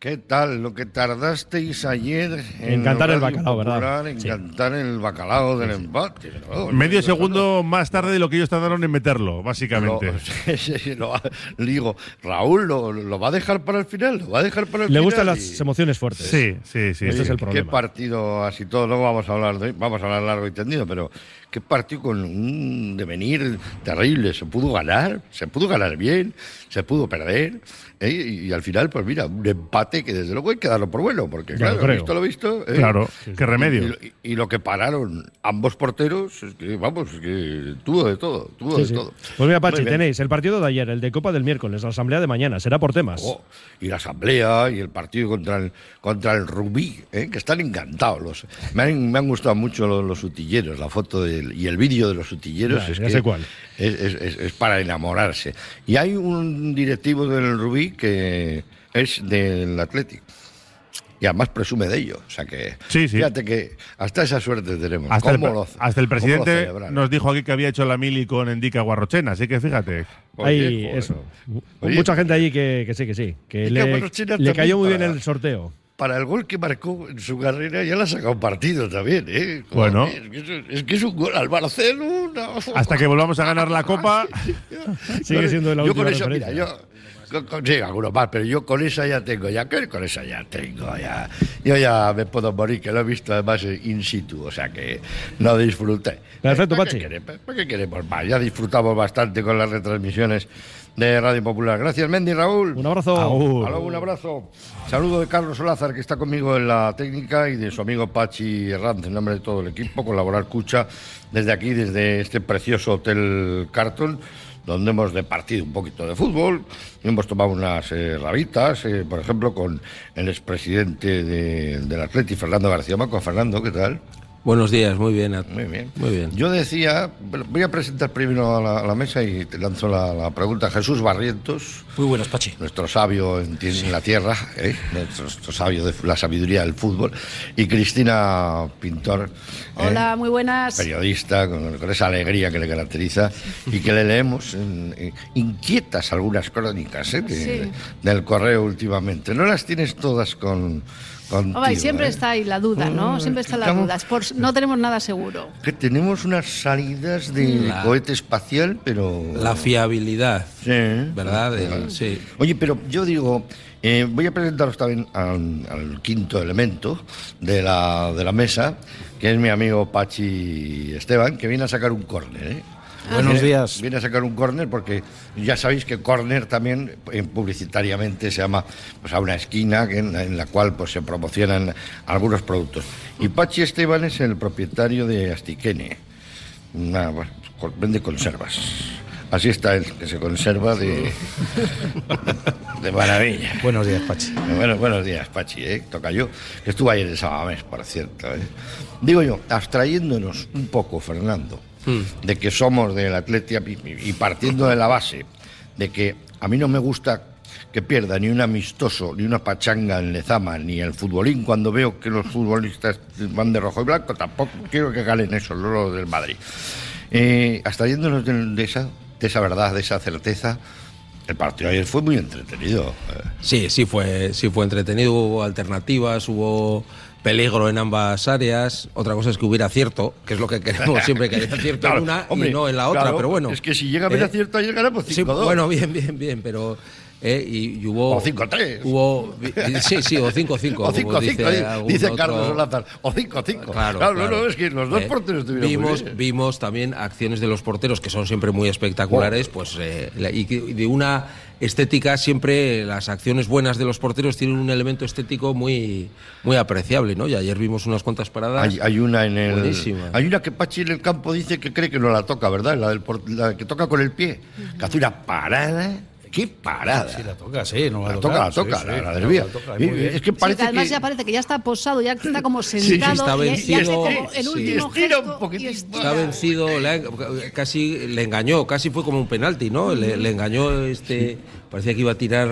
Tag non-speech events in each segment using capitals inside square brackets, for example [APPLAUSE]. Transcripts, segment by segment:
¿Qué tal? Lo que tardasteis ayer en cantar el bacalao, ¿verdad? En cantar el bacalao del empate. Medio segundo más tarde de lo que ellos tardaron en meterlo, básicamente. Lo, [LAUGHS] digo, Raúl ¿lo, va a dejar para el final, lo va a dejar para el Le gustan las emociones fuertes. Sí, sí, sí. Ese es el problema. Qué partido así todo, luego vamos a hablar de, vamos a hablar largo y tendido, pero qué partido con un devenir terrible. Se pudo ganar, se pudo ganar bien, se pudo perder. ¿eh? Y, al final, pues mira, un empate que desde luego hay que darlo por bueno, porque claro, visto lo visto. ¿eh? Claro, qué remedio. Y, lo que pararon ambos porteros, es que vamos, es que tuvo de todo, tuvo de todo. Pues mira, Pachi, tenéis el partido de ayer, el de Copa del miércoles, la asamblea de mañana, será por temas. Oh, y la asamblea y el partido contra el, contra el Rubí, ¿eh? que están encantados. Los, me, han, me han gustado mucho los, los utilleros, la foto de y el vídeo de los utilleros es, que cuál. Es, para enamorarse. Y hay un directivo del Rubí que es del Atlético. Y además presume de ello. O sea que fíjate que hasta esa suerte tenemos. Hasta, el, hasta el presidente nos dijo aquí que había hecho la mili con Endica Guarrochena, así que fíjate. Hay eso. Mucha gente allí que, sí, que sí. Que le, cayó muy bien el sorteo para el gol que marcó en su carrera ya le ha sacado partido también, ¿eh? bueno. Es que, es un gol al Barcelona. Hasta que volvamos a ganar la Copa, [LAUGHS] sigue siendo la yo última con eso, mira, yo sí, algunos más, pero yo con esa ya tengo, ya con esa ya tengo, ya. Yo ya me puedo morir, que lo he visto además in situ, o sea que no disfruté. Perfecto, Pachi. ¿Para qué queremos más? Ya disfrutamos bastante con las retransmisiones de Radio Popular. Gracias, Mendy Raúl. Un abrazo. un abrazo. Saludo de Carlos Solázar, que está conmigo en la técnica, y de su amigo Pachi Herranz, en nombre de todo el equipo, colaborar Cucha desde aquí, desde este precioso Hotel Carton donde hemos departido un poquito de fútbol y hemos tomado unas eh, rabitas, eh, por ejemplo, con el expresidente de, del Atleti, Fernando García Maco. Fernando, ¿qué tal? Buenos días, muy bien. Muy bien. Muy bien. Yo decía, voy a presentar primero a la, mesa y te lanzo la, pregunta. Jesús Barrientos. Muy buenas, Pachi. Nuestro sabio en, la tierra, ¿eh? nuestro, sabio de la sabiduría del fútbol. Y Cristina Pintor. ¿eh? Hola, muy buenas. Periodista, con, esa alegría que le caracteriza y que le leemos inquietas algunas crónicas ¿eh? del correo últimamente. No las tienes todas con siempre ¿eh? está ahí la duda, ¿no? Mm, siempre está la duda. no tenemos nada seguro. Que tenemos unas salidas de cohete espacial, pero. La fiabilidad. Sí. ¿Verdad? sí. Oye, pero yo digo. Eh, voy a presentaros también al, quinto elemento de la, de la mesa, que es mi amigo Pachi Esteban, que viene a sacar un córner. ¿eh? Buenos días. Viene a sacar un córner porque ya sabéis que córner también eh, publicitariamente se llama pues, a una esquina en, la cual pues, se promocionan algunos productos. Y Pachi Esteban es el propietario de Astiquene. Una, vende conservas. Así está él, que se conserva de, [LAUGHS] de maravilla. Buenos días, Pachi. Bueno, buenos días, Pachi. ¿eh? Toca yo. Estuve ayer en Sabamés, por cierto. ¿eh? Digo yo, abstrayéndonos un poco, Fernando, Mm. de que somos del Atletia y partiendo de la base de que a mí no me gusta que pierda ni un amistoso, ni una pachanga en Lezama, ni el futbolín cuando veo que los futbolistas van de rojo y blanco, tampoco quiero que galen eso, lo del Madrid. Eh, hasta yéndonos de, esa, de esa verdad, de esa certeza, el partido ayer fue muy entretenido. Sí, sí fue, sí fue entretenido, hubo alternativas, hubo peligro en ambas áreas. Otra cosa es que hubiera acierto, que es lo que queremos [LAUGHS] siempre, que haya acierto en una y no en la otra. pero bueno. Es que si llega a haber eh, acierto ayer ganamos 5-2. Sí, bueno, bien, bien, bien, pero. Eh, y, hubo. O 5-3. Hubo. Sí, sí, o 5-5. [LAUGHS] O 5-5, dice, dice Carlos Solazar. O 5-5. Claro, claro, No, no, es que los dos eh, porteros tuvieron vimos, vimos también acciones de los porteros que son siempre muy espectaculares, pues. Eh, y de una estética, siempre las acciones buenas de los porteros tienen un elemento estético muy, muy apreciable, ¿no? Y ayer vimos unas cuantas paradas. Hay, una en el. Hay una que Pachi en el campo dice que cree que no la toca, ¿verdad? La, del, la que toca con el pie. Que hace una parada qué parada. Sí, la toca, sí, no la, toca, la toca, la, desvía. es que parece además ya parece que ya está posado, ya está como [LAUGHS] sentado. está vencido. el último gesto, un Está vencido, casi le engañó, casi fue como un penalti, ¿no? Le, le engañó este parecía que iba a tirar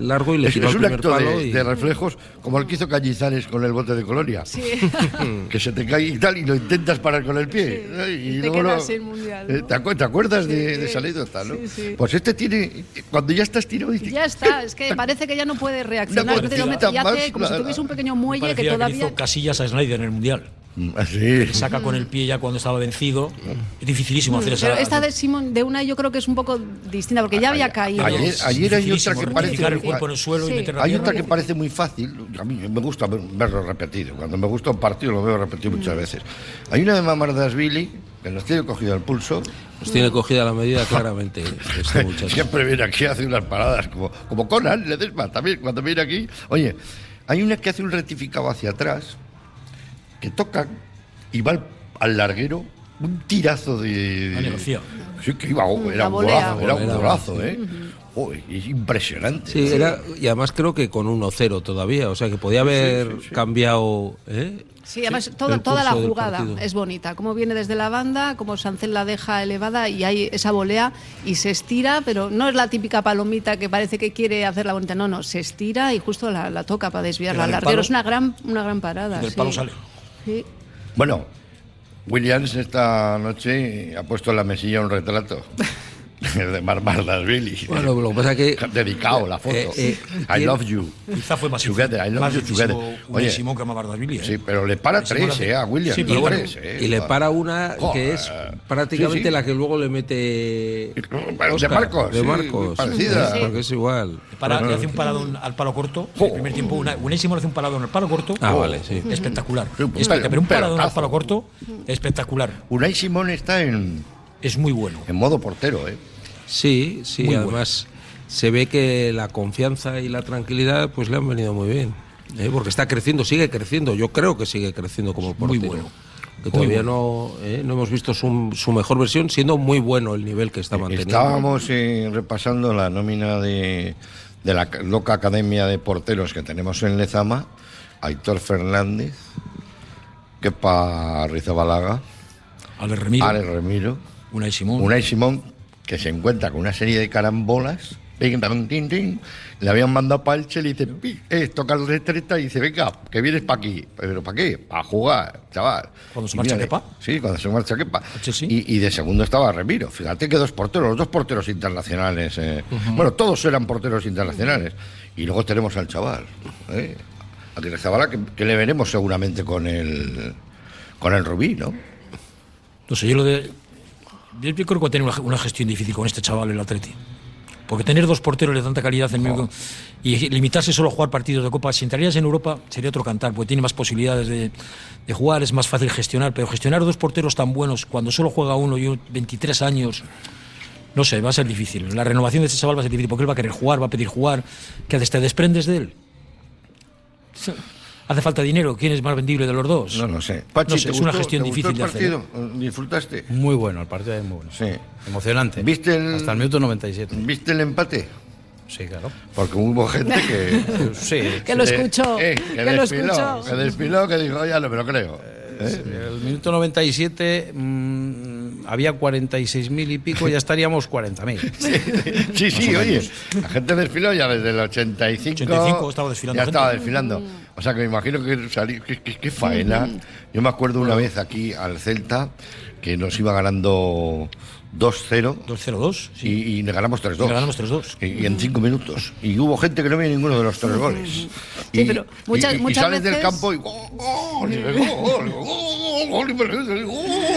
largo y le tiró es un acto de, reflejos como el que hizo Cañizares con el bote de colonia sí. [LAUGHS] que se te cae y tal y lo intentas parar con el pie y, te luego mundial, eh, ¿te, acuerdas de, de, esa anécdota no pues este tiene cuando ya estás tirado dice, ya está es que parece que ya no puede reaccionar no, y hace como si tuviese un pequeño muelle que todavía que hizo Casillas a Snyder en el mundial Así. Ah, saca con el pie ya cuando estaba vencido. Es dificilísimo hacer esa. esta de Simón, de una, yo creo que es un poco distinta, porque ya había caído. Ayer, ayer hay otra que parece. el cuerpo en el suelo y meter Hay otra que parece muy fácil. A mí me gusta verlo repetido. Cuando me gusta un partido lo veo repetido muchas mm. veces. Hay una de Mamardasvili que nos tiene cogido el pulso. Nos tiene cogida la medida claramente este [LAUGHS] Siempre viene aquí hace unas paradas como, como Conan, Ledesma también, cuando viene aquí. Oye, hay una que hace un rectificado hacia atrás que tocan y va al, larguero un tirazo de. Sí, que iba, era un golazo, era un golazo, ¿eh? Es impresionante. Sí, era, y además creo que con 1-0 todavía, o sea que podía haber cambiado. ¿eh? Sí, además toda, toda la jugada es bonita. Cómo viene desde la banda, cómo Sancel la deja elevada y hay esa volea y se estira, pero no es la típica palomita que parece que quiere hacer la bonita. No, no, se estira y justo la, toca para desviarla al larguero. Es una gran, una gran parada. el palo sale. Bueno, Williams esta noche ha puesto en la mesilla un retrato. [LAUGHS] [LAUGHS] de Billy. Bueno, lo que pasa es que. [LAUGHS] Dedicado la foto. Eh, eh, I love you. Quizá fue más together, I love you together. Oye, Simón que Bardasvili. ¿eh? Sí, pero le para tres, ¿eh? A William. Sí, pero tres, eh, y le para una que es prácticamente la que luego le mete. Oscar, de Marcos. De Marcos. Parecida. Porque es igual. Para, le hace un parado al palo corto. En el primer tiempo, una, buenísimo le hace un parado en el palo corto. Ah, vale, sí. Espectacular. Pero un parado al palo corto, espectacular. Unai Simón está en. Es muy bueno. En modo portero, ¿eh? Sí, sí, además se ve que la confianza y la tranquilidad pues le han venido muy bien. ¿eh? Porque está creciendo, sigue creciendo. Yo creo que sigue creciendo como portero. Muy bueno. Que todavía no, ¿eh? no hemos visto su, su, mejor versión, siendo muy bueno el nivel que está manteniendo. Estábamos eh, repasando la nómina de, de la loca academia de porteros que tenemos en Lezama. Aitor Fernández, Kepa Rizabalaga, Ale Remiro, Ale Remiro Unai Simón, Unai Simón que se encuentra con una serie de carambolas. Le habían mandado para el le dice, eh, toca el retreta y dice, venga, que vienes para aquí. ¿Pero para qué? Para jugar, chaval. ¿Cuando se marcha Kepa? Sí, cuando se marcha Kepa. Y, y, de segundo estaba Remiro. Fíjate que dos porteros, los dos porteros internacionales. Eh. Bueno, todos eran porteros internacionales. Y luego tenemos al chaval. ¿eh? A chaval que, que, le veremos seguramente con el, con el Rubí, ¿no? No sé, yo lo de yo, creo que va a tener una, gestión difícil con este chaval, el Atleti. Porque tener dos porteros de tanta calidad en y limitarse solo a jugar partidos de Copa, si entrarías en Europa sería otro cantar, porque tiene más posibilidades de, jugar, es más fácil gestionar, pero gestionar dos porteros tan buenos cuando solo juega uno y 23 años, no sé, va a ser difícil. La renovación de ese chaval va a ser difícil, porque él va a querer jugar, va a pedir jugar, que te desprendes de él hace falta dinero. ¿Quién es más vendible de los dos? No, no sé. es una gestión difícil de hacer. ¿eh? ¿Disfrutaste? Muy bueno, el partido es muy bueno. Sí. Emocionante. ¿Viste el, Hasta el minuto 97. ¿Viste el empate? Sí, claro. Porque hubo gente que. [LAUGHS] sí. Que lo escuchó. Eh, que, lo escuchó. Que despiló, que dijo, ya no me lo creo. ¿Eh? El minuto 97 mmm, había 46.000 y pico, ya estaríamos 40.000. [LAUGHS] Sí, sí, oye, la gente desfiló ya desde el 85. 85 estaba desfilando. Ya estaba desfilando. O sea que me imagino que salí, qué, faena. Yo me acuerdo una vez aquí al Celta que nos iba ganando 2-0. 2-0-2. Y, le ganamos 3-2. Le ganamos 3-2. Y, en 5 minutos. Y hubo gente que no veía ninguno de los tres goles. Sí, y, pero muchas, y, muchas sales veces... del campo y gol, gol, gol, gol, gol,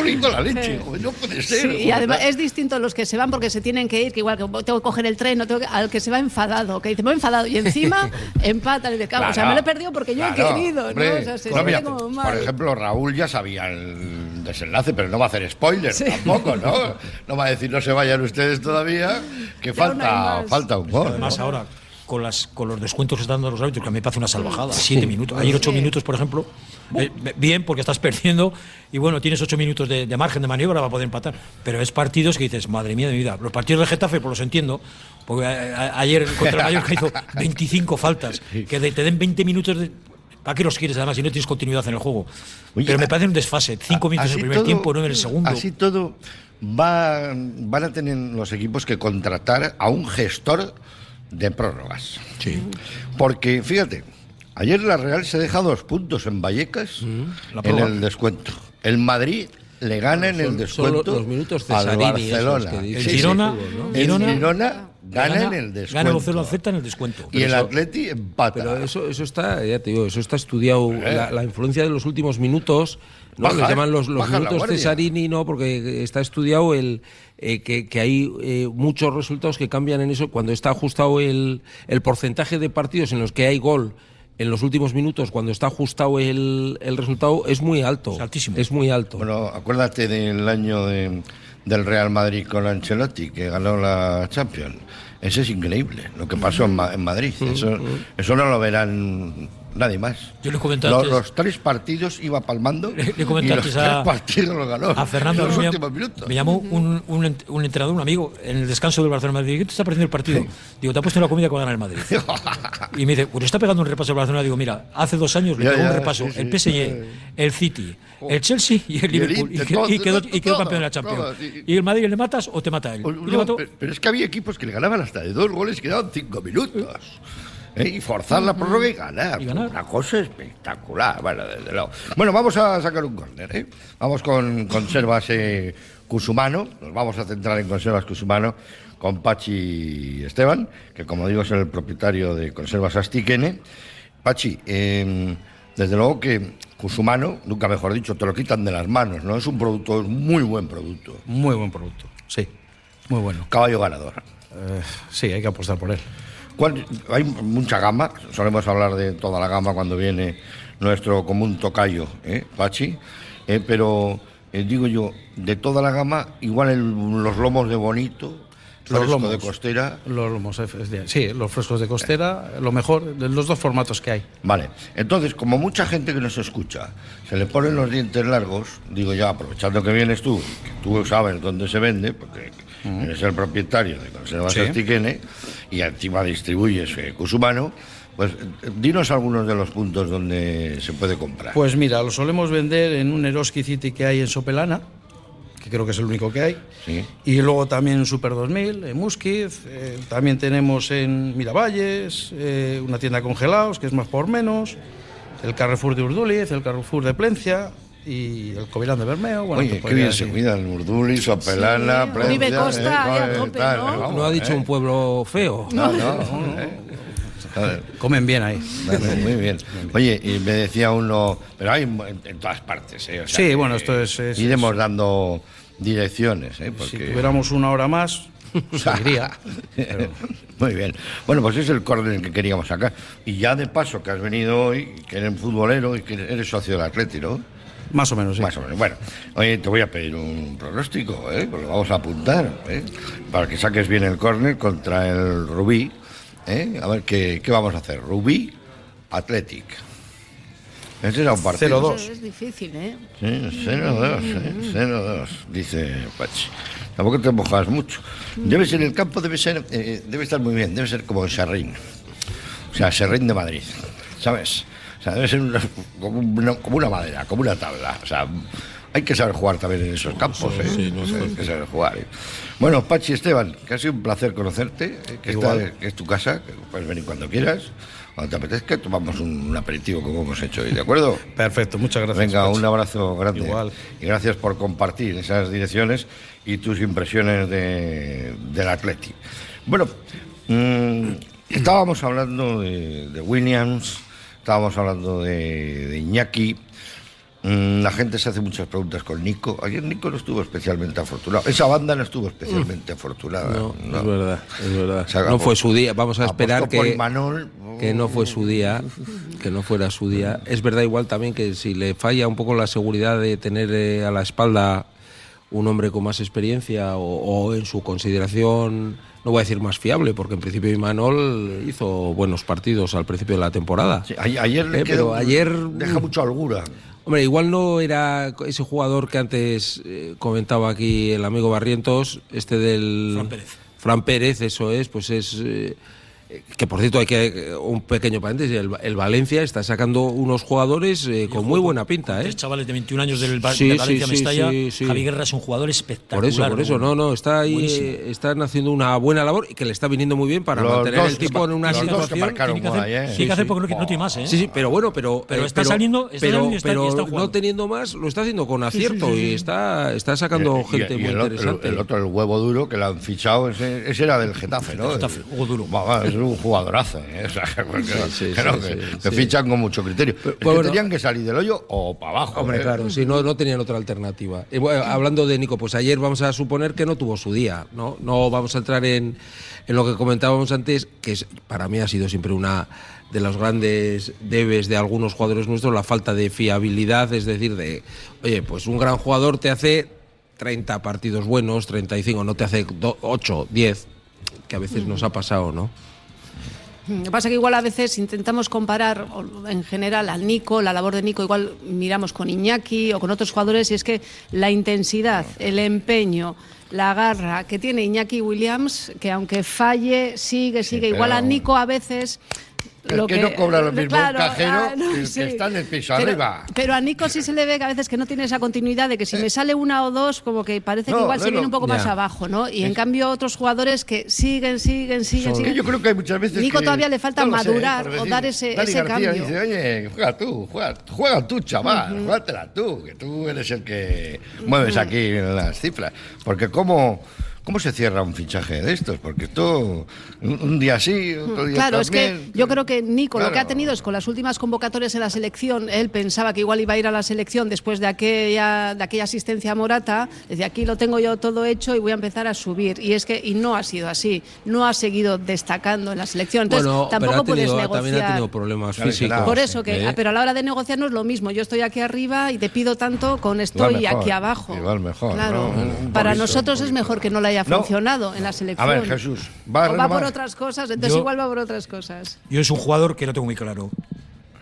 y la leche. No puede ser. y además es distinto los que se van porque se tienen que ir, que igual que tengo que coger el tren, no tengo que, al que se va enfadado, que dice, me voy enfadado y encima [LAUGHS] empata el campo. o sea, me lo he perdido porque yo he querido. Hombre, ¿no? O sea, se no, mira, como mal. Por ejemplo, Raúl ya sabía el desenlace, pero no va a hacer spoiler tampoco, ¿no? [LAUGHS] No va a decir, no se vayan ustedes todavía, que falta, falta un gol. Además, ahora con las con los descuentos que están dando los árbitros, que a mí me parece una salvajada. Siete minutos. Ayer ocho minutos, por ejemplo. Eh, bien, porque estás perdiendo y bueno, tienes ocho minutos de, margen de maniobra para poder empatar. Pero es partidos que dices, madre mía de mi vida. Los partidos de Getafe, pues los entiendo, porque ayer contra el Mallorca hizo [LAUGHS] 25 faltas. Que te den 20 minutos de. ¿Para qué los quieres además si no tienes continuidad en el juego? Pero me parece un desfase. Cinco minutos en el primer tiempo, no en el segundo. Así todo va, van a tener los equipos que contratar a un gestor de prórrogas. Sí. Porque, fíjate, ayer la Real se deja dos puntos en Vallecas mm, en el descuento. El Madrid le gana en el descuento los minutos al Barcelona. El Girona, Girona Gana, en el descuento. Gana el 0 acepta en el descuento. Y el Atleti empata. Pero eso, eso está, ya te digo, eso está estudiado. Eh. La, influencia de los últimos minutos, ¿no? Les llaman los, los minutos Cesarini, ¿no? Porque está estudiado el eh, que, que, hay eh, muchos resultados que cambian en eso. Cuando está ajustado el, el porcentaje de partidos en los que hay gol en los últimos minutos, cuando está ajustado el, el resultado, es muy alto. Es altísimo. Es muy alto. Bueno, acuérdate del año de del Real Madrid con Ancelotti, que ganó la Champions. Eso es increíble, lo que pasó en, Madrid. Eso, eso no lo verán nadie más. Yo les comenté los, los, tres partidos iba palmando le, le comenté y los a, tres partidos lo ganó. A Fernando los me, últimos minutos. me llamó un, un, un, entrenador, un amigo, en el descanso del Barcelona. Dijo, ¿qué te está pareciendo el partido? Digo, te ha puesto la comida que va a ganar el Madrid. [LAUGHS] y me dice, pues está pegando un repaso al Barcelona. Digo, mira, hace dos años le pegó un repaso el PSG, el City, el Chelsea y el Liverpool. Y, quedó, y quedó campeón de la Champions. y el Madrid le matas o te mata él. pero, es que había equipos que le ganaban hasta de dos goles y quedaban cinco minutos. ¿Eh? y forzar la prórroga y ganar. Una cosa espectacular. Bueno, desde luego. Bueno, vamos a sacar un córner. ¿eh? Vamos con Conservas eh, Cusumano. Nos vamos a centrar en Conservas Cusumano con Pachi Esteban, que como digo es el propietario de Conservas Astiquene. Pachi, em, desde luego que Cusumano, nunca mejor dicho, te lo quitan de las manos, ¿no? Es un producto, es muy buen producto. Muy buen producto, sí. Muy bueno. Caballo ganador. Eh, sí, hay que apostar por él. Hay mucha gama, solemos hablar de toda la gama cuando viene nuestro común tocayo, ¿eh? Pachi, eh, pero eh, digo yo, de toda la gama, igual los lomos de bonito, los lomos de costera. Los lomos, sí, los frescos de costera, lo mejor de los dos formatos que hay. Vale, entonces, como mucha gente que nos escucha se le ponen los dientes largos, digo ya, aprovechando que vienes tú, que tú sabes dónde se vende, porque eres el propietario de Conservas sí. Y encima distribuyes eh, Cusumano, pues dinos algunos de los puntos donde se puede comprar. Pues mira, lo solemos vender en un Eroski City que hay en Sopelana, que creo que es el único que hay. Y luego también en Super 2000, en Musquiz. Eh, también tenemos en Miravalles, eh, una tienda congelados, que es más por menos. El Carrefour de Urduliz, el Carrefour de Plencia y el Covirán de Bermeo. Bueno, Oye, qué bien se cuidan Urduliz, Sopelana, sí, Plencia. Costa, eh, ¿no? ¿no? ha dicho un pueblo feo. no. no. [LAUGHS] Comen bien ahí. [LAUGHS] muy bien. Oye, y me decía uno, pero hay en, todas partes. ¿eh? sí, bueno, esto es, iremos dando direcciones. ¿eh? Si tuviéramos una hora más, [LAUGHS] seguiría. Muy bien. Bueno, pues es el córner que queríamos sacar. Y ya de paso que has venido hoy, que eres futbolero y que eres socio del Atlético, ¿no? Más o menos, sí. Más o menos. Bueno, oye, te voy a pedir un pronóstico, ¿eh? Pues lo vamos a apuntar, ¿eh? Para que saques bien el córner contra el Rubí ¿Eh? A ver, ¿qué, ¿qué, vamos a hacer? Rubí, Athletic. Ese era un partido. 0-2. Es difícil, ¿eh? Sí, 0-2, ¿eh? 0-2, dice Pachi. Tampoco te mojas mucho. Debe ser, el campo debe ser, eh, debe estar muy bien, debe ser como en Serrín. O sea, Serrín de Madrid, ¿sabes? O sea, debe ser una, como, una, como, una, madera, como una tabla. O sea, hay que saber jugar también en esos campos, ¿eh? Sí, no sé. Hay que saber jugar. ¿eh? Bueno, Pachi Esteban, que ha sido un placer conocerte, eh, que, está, que es tu casa, que puedes venir cuando quieras. Cuando te apetezca, tomamos un, aperitivo como hemos hecho hoy, ¿de acuerdo? [LAUGHS] Perfecto, muchas gracias. Venga, un abrazo grande. Igual. Y gracias por compartir esas direcciones y tus impresiones de, del Atleti. Bueno, mmm, estábamos hablando de, de, Williams, estábamos hablando de, de Iñaki. Mm, la gente se hace muchas preguntas con Nico. Ayer Nico no estuvo especialmente afortunado. Esa banda no estuvo especialmente afortunada. No, es verdad, es verdad. no fue su día. Vamos a esperar que, que no fue su día, que no fuera su día. Es verdad igual también que si le falla un poco la seguridad de tener eh, a la espalda un hombre con más experiencia o, en su consideración, no voy a decir más fiable, porque en principio Imanol hizo buenos partidos al principio de la temporada. ayer, eh, pero ayer deja mucha holgura. Hombre, igual no era ese jugador que antes eh, comentaba aquí el amigo Barrientos, este del... Fran Pérez. Fran Pérez, eso es, pues es... Eh, que por cierto hay que un pequeño paréntesis el, Valencia está sacando unos jugadores eh, con muy buena pinta ¿eh? chavales de 21 años del, Valencia Mestalla. Javi Guerra es un jugador espectacular por eso por eso. no no está ahí están haciendo una buena labor y que le está viniendo muy bien para mantener el tipo en una situación tiene que hacer, tiene que hacer porque no, tiene más ¿eh? sí sí pero bueno pero pero está saliendo pero, pero no teniendo más lo está haciendo con acierto y está está sacando gente muy interesante. el, otro el huevo duro que lo han fichado ese, era del Getafe no Getafe, huevo duro un jugadorazo. ¿eh? [LAUGHS] que, fichan con mucho criterio. Pero, que tenían que salir del hoyo o para abajo. Hombre, ¿eh? claro, si no, no tenían otra alternativa. hablando de Nico, pues ayer vamos a suponer que no tuvo su día. No, no vamos a entrar en, en lo que comentábamos antes, que es, para mí ha sido siempre una de los grandes debes de algunos jugadores nuestros, la falta de fiabilidad, es decir, de, oye, pues un gran jugador te hace 30 partidos buenos, 35, no te hace 8, 10, que a veces nos ha pasado, ¿no? Lo que pasa es que igual a veces intentamos comparar en general al Nico, la labor de Nico, igual miramos con Iñaki o con otros jugadores y es que la intensidad, el empeño, la garra que tiene Iñaki Williams, que aunque falle, sigue, sigue. igual a Nico a veces lo que, no cobra lo mismo un cajero ah, que, está en el piso arriba. Pero a Nico sí se le ve que a veces que no tiene esa continuidad de que si me sale una o dos, como que parece que igual se viene un poco más abajo, ¿no? Y en cambio otros jugadores que siguen, siguen, siguen, siguen. Yo creo que hay muchas veces Nico todavía le falta madurar o dar ese, ese cambio. dice, oye, juega tú, juega, juega tú, chaval, uh tú, que tú eres el que mueves aquí las cifras. Porque como ¿Cómo se cierra un fichaje de estos? Porque esto, un día sí, otro día Claro, es que yo creo que Nico lo que ha tenido es con las últimas convocatorias en la selección, él pensaba que igual iba a ir a la selección después de aquella, de aquella asistencia a Morata, decía, aquí lo tengo yo todo hecho y voy a empezar a subir. Y es que, y no ha sido así, no ha seguido destacando en la selección. Entonces, tampoco puedes negociar. También ha tenido problemas físicos. Por eso que, ¿Eh? pero a la hora de negociar no es lo mismo. Yo estoy aquí arriba y te pido tanto con estoy aquí abajo. Igual mejor. Claro. Para nosotros es mejor que no la haya funcionado en la selección. A ver, Jesús, va, por otras cosas, entonces igual va por otras cosas. Yo es un jugador que no tengo muy claro.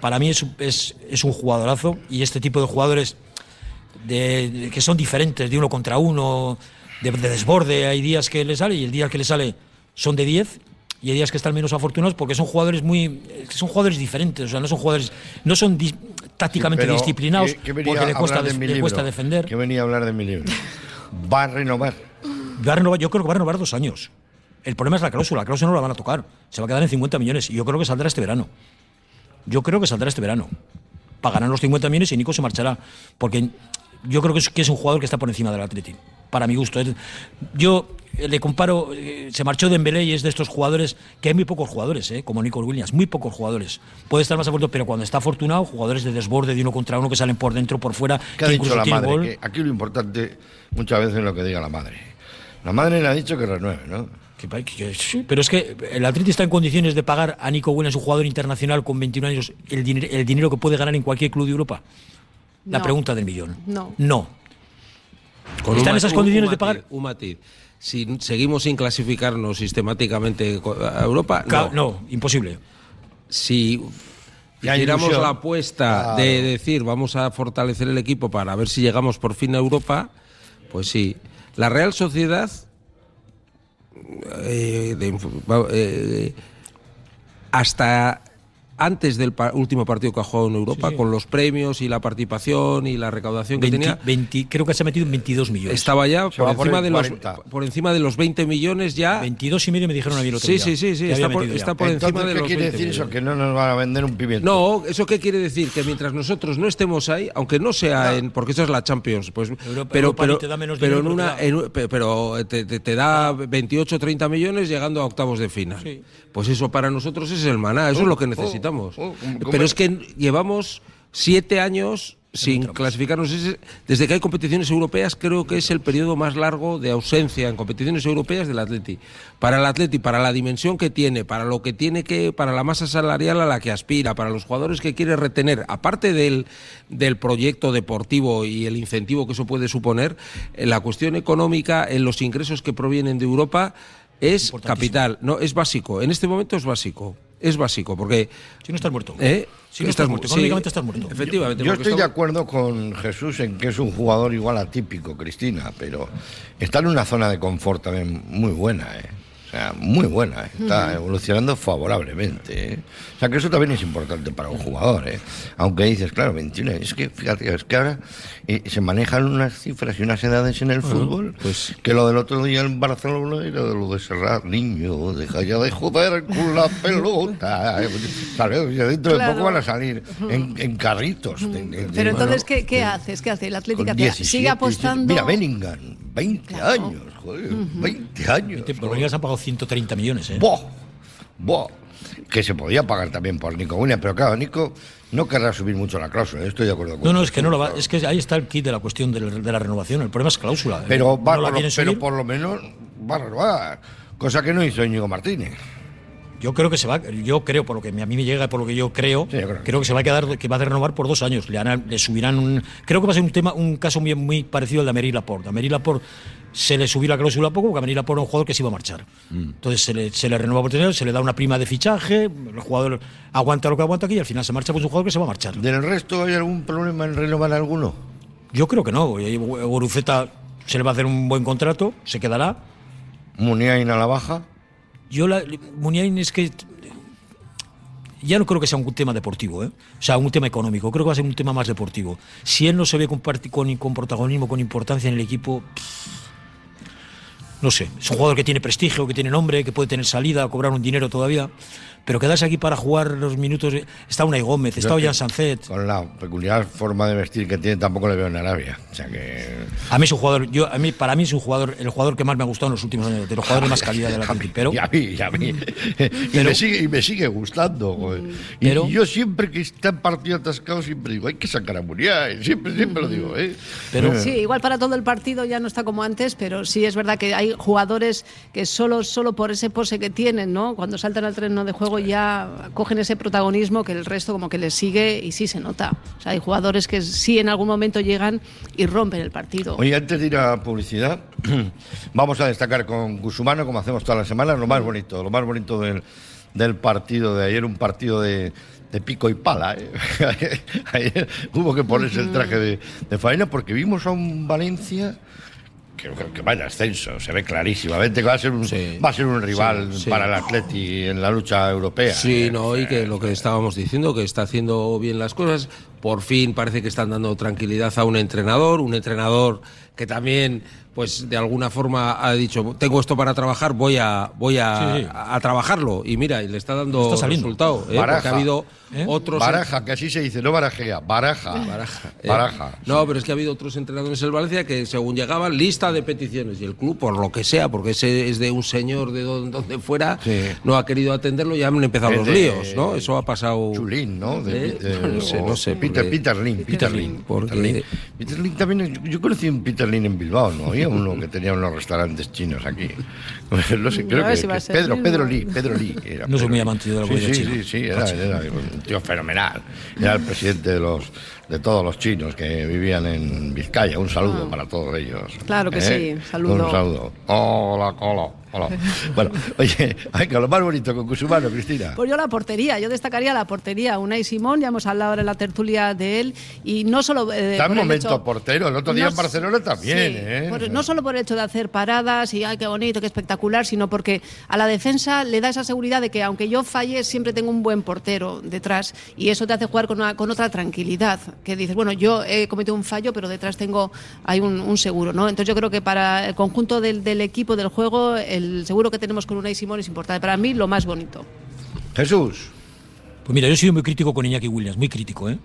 Para mí es, es, es un jugadorazo y este tipo de jugadores de, que son diferentes de uno contra uno, de, desborde, hay días que le sale y el día que le sale son de 10 y hay días que están menos afortunados porque son jugadores muy son jugadores diferentes, o sea, no son jugadores no son tácticamente disciplinados porque le cuesta, le cuesta defender. Que venía a hablar de mi libro. Va a renovar yo creo que va a renovar dos años. El problema es la cláusula. La cláusula no la van a tocar. Se va a quedar en 50 millones. Y yo creo que saldrá este verano. Yo creo que saldrá este verano. Pagarán los 50 millones y Nico se marchará. Porque yo creo que es, que es un jugador que está por encima del Atleti. Para mi gusto. Yo le comparo, eh, se marchó Dembélé y es de estos jugadores, que hay muy pocos jugadores, eh, como Nico Williams, muy pocos jugadores. Puede estar más afortunado, pero cuando está afortunado, jugadores de desborde de uno contra uno que salen por dentro, por fuera, que ha dicho la madre? aquí lo importante muchas veces es lo que diga la madre. La madre le ha dicho que renueve, ¿no? pero es que el Atleti está en condiciones de pagar a Nico Williams, un jugador internacional con 21 años, el, dinero, el dinero que puede ganar en cualquier club de Europa. La pregunta del millón. No. No. ¿Están en esas condiciones de pagar? Un matiz. Si seguimos sin clasificarnos sistemáticamente a Europa, no. no imposible. Si tiramos la apuesta de decir vamos a fortalecer el equipo para ver si llegamos por fin a Europa, pues sí. La Real Sociedad eh, eh, hasta antes del último partido que ha jugado en Europa, con los premios y la participación y la recaudación que tenía. creo que se ha metido en 22 millones. Estaba ya por encima, de los, por encima de los 20 millones ya. 22 y medio me dijeron a mí el otro sí, Sí, sí, sí, está por, está por, encima de ¿qué quiere decir eso? Que no nos van a vender un pimiento. No, ¿eso qué quiere decir? Que mientras nosotros no estemos ahí, aunque no sea en. Porque eso es la Champions, pues. pero, pero, te da menos pero en una. pero te, te, da 28 30 millones llegando a octavos de final. Pues eso para nosotros es el maná, eso es lo que oh, necesitamos. Oh, oh, Pero es que llevamos siete años sin clasificarnos. Desde que hay competiciones europeas, creo que es el periodo más largo de ausencia en competiciones europeas del Atleti. Para el Atleti, para la dimensión que tiene, para lo que tiene que, para la masa salarial a la que aspira, para los jugadores que quiere retener, aparte del, del proyecto deportivo y el incentivo que eso puede suponer, eh, la cuestión económica en los ingresos que provienen de Europa es capital, no, es básico. En este momento es básico es básico, porque... Si no estás muerto. ¿Eh? Si no estás, muerto, económicamente estás muerto. Efectivamente. Yo, estoy de acuerdo con Jesús en que es un jugador igual atípico, Cristina, pero está en una zona de confort también muy buena, ¿eh? O sea, muy buena, ¿eh? está evolucionando favorablemente. ¿eh? O sea, que eso también es importante para un jugador. ¿eh? Aunque dices, claro, 21, es que fíjate, es que ahora eh, se manejan unas cifras y unas edades en el fútbol, pues que lo del otro día en Barcelona era de lo de cerrar, niño, deja ya de joder con la pelota. [LAUGHS] ¿Sabes? dentro de poco van a salir en, carritos. Pero entonces, ¿qué, qué haces? ¿Qué hace? ¿El Atlético sigue apostando? Mira, Bellingham, 20 años, joder, 20 años. Pero Bellingham se ha pagado 130 millones, ¿eh? ¡Boh! ¡Boh! Que se podía pagar también por Nico Williams, pero claro, Nico no querrá subir mucho la cláusula, estoy de acuerdo con No, no, es que no lo va, es que ahí está el kit de la cuestión de, la renovación, el problema es cláusula. Pero, va, pero por lo menos va a renovar, cosa que no hizo Íñigo Martínez. Yo creo que se va, yo creo, por lo que a mí me llega, por lo que yo creo, creo. que se va a quedar, que va a renovar por dos años. Le, le subirán un, creo que va a ser un tema, un caso muy, muy parecido al de Amery Laporte. Amery Laporte se le subió la cláusula poco, porque Amery Laporte era un jugador que se iba a marchar. Mm. Entonces se le, se le renueva por tener, se le da una prima de fichaje, el jugador aguanta lo que aguanta aquí y al final se marcha pues un jugador que se va a marchar. ¿Del resto hay algún problema en renovar alguno? Yo creo que no. Gorufeta se le va a hacer un buen contrato, se quedará. Muniain a la baja. Yo la Muniain es que ya no creo que sea un tema deportivo, ¿eh? o sea, un tema económico, creo que va a ser un tema más deportivo. Si él no se ve con, con, con protagonismo, con importancia en el equipo, no sé, es un jugador que tiene prestigio, que tiene nombre, que puede tener salida, cobrar un dinero todavía pero quedarse aquí para jugar los minutos. Está Unai Gómez, está Ollán Sancet. Con la peculiar forma de vestir que tiene, tampoco le veo en Arabia. O sea que... A mí es un jugador, yo, a mí, para mí es un jugador, el jugador que más me ha gustado en los últimos años, de los jugadores de [LAUGHS] más calidad de la Pero, y a mí, y a mí. y, me sigue, y me sigue gustando. Y, yo siempre que está en partido atascado, siempre digo, hay que sacar a Muriel. Siempre, siempre lo digo. ¿eh? Pero, sí, igual para todo el partido ya no está como antes, pero sí es verdad que hay jugadores que solo, solo por ese pose que tienen, ¿no? cuando saltan al terreno de juego ya cogen ese protagonismo que el resto como que les sigue y sí se nota. O sea, hay jugadores que sí en algún momento llegan y rompen el partido. Oye, antes de ir a publicidad, [CLEARS THROAT] vamos a destacar con Gusumano, como hacemos todas las semanas, lo más bonito, lo más bonito del, del partido de ayer, un partido de, de pico y pala. ¿eh? [LAUGHS] ayer hubo que ponerse el traje de, de faena porque vimos a un Valencia que, que vaya ascenso, se ve clarísimamente que va a ser un, va a ser un rival para el Atleti en la lucha europea. Sí, ¿eh? no, y que lo que estábamos diciendo, que está haciendo bien las cosas, por fin parece que están dando tranquilidad a un entrenador, un entrenador que también pues de alguna forma ha dicho tengo esto para trabajar voy a voy a, a, trabajarlo y mira y le está dando resultado ¿eh? porque ha habido ¿Eh? otros baraja que así se dice no barajea baraja. Baraja, ¿eh? baraja no pero es que ha habido otros entrenadores en Valencia que según llegaban lista de peticiones y el club por lo que sea porque ese es de un señor de donde, fuera no ha querido atenderlo y ya han empezado los líos no eso ha pasado Chulín no no sé no sé Peter Peter Lin Peter, Lin Peter Lin también yo conocí un Peter Lin en Bilbao no había uno que tenía unos restaurantes chinos aquí. [LAUGHS] No sé, creo que, Pedro, Pedro Lee, Pedro Lee. Era no soy muy amante de la sí, sí, sí, sí, era, era, un tío fenomenal. Era el presidente de los de todos los chinos que vivían en Vizcaya. Un saludo ah. para todos ellos. Claro que ¿Eh? sí, saludo. Un saludo. Hola, hola. Hola. Bueno, oye, venga, lo más bonito con Cusumano, Cristina. Pues yo la portería, yo destacaría la portería. Unai Simón, ya hemos hablado ahora en la tertulia de él, y no solo. Eh, Está en momento portero, el otro día en Barcelona también, ¿eh? no solo por el hecho de hacer paradas y ay, qué bonito, qué espectacular, sino porque a la defensa le da esa seguridad de que aunque yo falle, siempre tengo un buen portero detrás, y eso te hace jugar con, con otra tranquilidad que dices, bueno, yo he cometido un fallo, pero detrás tengo hay un, seguro, ¿no? Entonces yo creo que para el conjunto del, equipo, del juego, el seguro que tenemos con Unai Simón es importante. Para mí, lo más bonito. Jesús. Pues mira, yo he sido muy crítico con Iñaki Williams, muy crítico, ¿eh?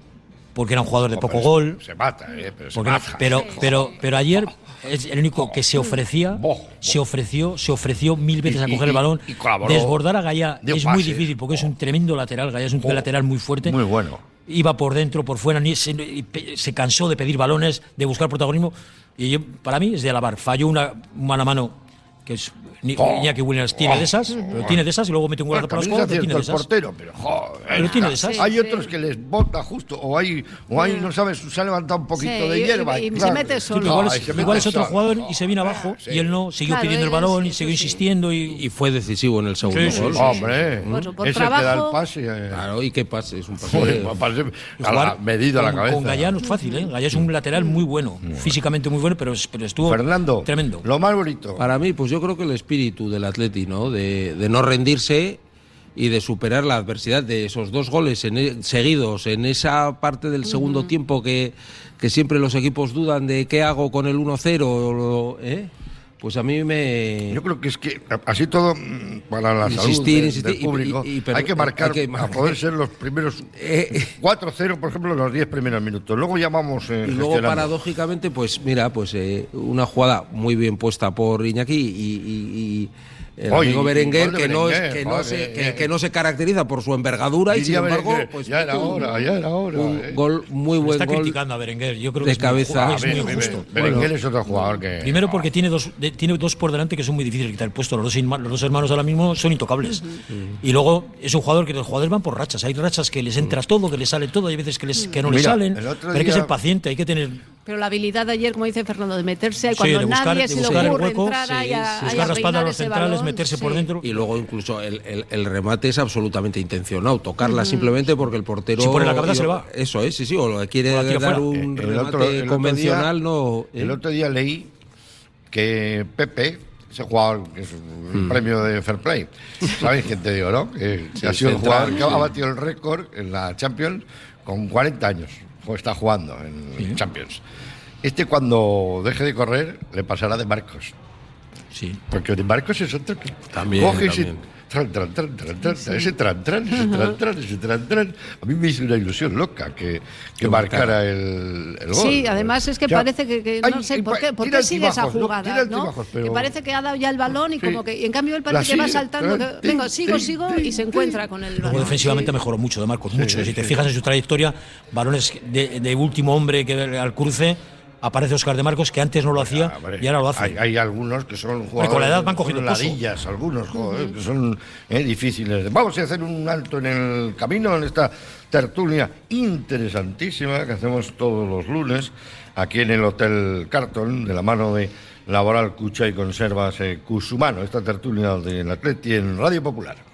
Porque era un jugador de poco gol. Se mata, ¿eh? Pero, se mata. pero, pero, pero ayer es el único que se ofrecía, se ofreció, se ofreció mil veces a coger el balón. Desbordar a Gaya es muy difícil porque es un tremendo lateral. Gaya es un lateral muy fuerte. Muy bueno iba por dentro, por fuera, ni se, se cansó de pedir balones, de buscar protagonismo. Y yo, para mí es de alabar. Falló una mano a mano que es ni, oh, Iñaki Williams tiene oh, de esas, pero tiene de esas y luego mete un gol para los pero tiene de esas. Portero, pero, pero tiene de esas. Hay otros que les bota justo, o hay, o hay no sabes, se ha levantado un poquito de hierba. Y, se mete solo. igual, es, igual es, otro jugador y se viene abajo y él no, siguió pidiendo el balón y siguió insistiendo. Y, fue decisivo en el segundo gol. Hombre, ese trabajo, que da el pase. Eh. Claro, y qué pase, es un pase. a la, medido a la cabeza. Con Gallano es fácil, ¿eh? Gallano es un lateral muy bueno, físicamente muy bueno, pero estuvo Fernando, tremendo. Lo más bonito. Para mí, pues yo creo que el espíritu del atleta de, no rendirse y de superar la adversidad de esos dos goles e, seguidos en esa parte del segundo tiempo que, que, siempre los equipos dudan de qué hago con el 1-0. ¿eh? Pues a mí me. Yo creo que es que así todo mm, para la insistir, salud del público hay que marcar a poder ser los primeros 4-0, [LAUGHS] eh, por ejemplo, los 10 primeros minutos. Luego ya vamos. Eh, y luego paradójicamente, pues mira, pues una jugada muy bien puesta por Iñaki y el amigo Berenguer, que, no, que, no se, que, no se caracteriza por su envergadura y sin embargo pues, ya era hora ya era hora un eh. gol muy buen está gol criticando a Berenguer yo creo de que cabeza. es muy, injusto Berenguer es otro jugador que primero porque tiene dos tiene dos por delante que son muy difíciles de quitar el puesto los dos, los dos hermanos ahora mismo son intocables. Y luego es un jugador que los jugadores van por rachas hay rachas que les entra todo que les sale todo hay veces que les que no les salen pero hay que ser paciente hay que tener pero la habilidad de ayer, como dice Fernando, de meterse ahí cuando nadie se le ocurre entrar ahí a, buscar la espalda a los centrales, meterse por dentro. Y luego incluso el, el, remate es absolutamente intencionado, tocarla simplemente porque el portero... Si pone la cabeza se va. Eso es, sí, sí, o quiere dar un remate convencional, no... El otro día leí que Pepe, ese jugador que es un premio de Fair Play, [LAUGHS] ¿sabéis quién te digo, no? Que, ha sido el jugador que ha batido el récord en la Champions con 40 años o está jugando en Champions. Este cuando deje de correr le pasará de Marcos. Sí. Porque de Marcos es otro que también, coge también. Tran, tran, tran, tran, tran, ese tran, tran, ese tran, tran, ese tran, tran. A mí me hizo una ilusión loca que, que marcara el, el, gol. Sí, además es que ya, parece que, que, no sé por qué, por qué sigue esa jugada, ¿no? ¿no? Pero... Que parece que ha dado ya el balón y sí. como que y en cambio él parece que va saltando, que, venga, sigo, sigo y se encuentra con el balón. Luego defensivamente sí. mejoró mucho de Marcos, mucho. Si te fijas en su trayectoria, balones de, de último hombre que al cruce aparece Oscar de Marcos, que antes no lo hacía y ahora lo hace. Hay, hay, algunos que son jugadores. Con la edad van cogiendo ladillas, algunos, joder, que son eh, difíciles. Vamos a hacer un alto en el camino, en esta tertulia interesantísima que hacemos todos los lunes aquí en el Hotel Carton, de la mano de Laboral Cucha y Conservas eh, Cusumano, esta tertulia del Atleti en Radio Popular.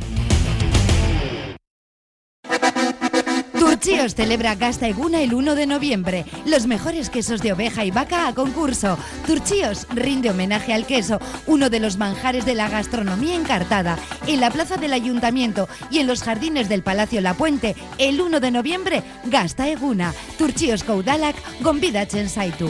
Turchíos celebra Gasta Eguna el 1 de noviembre. Los mejores quesos de oveja y vaca a concurso. Turchíos rinde homenaje al queso, uno de los manjares de la gastronomía encartada. En la plaza del ayuntamiento y en los jardines del Palacio La Puente, el 1 de noviembre, Gasta Eguna. Turchíos Koudalak, Gombida Chensaitu.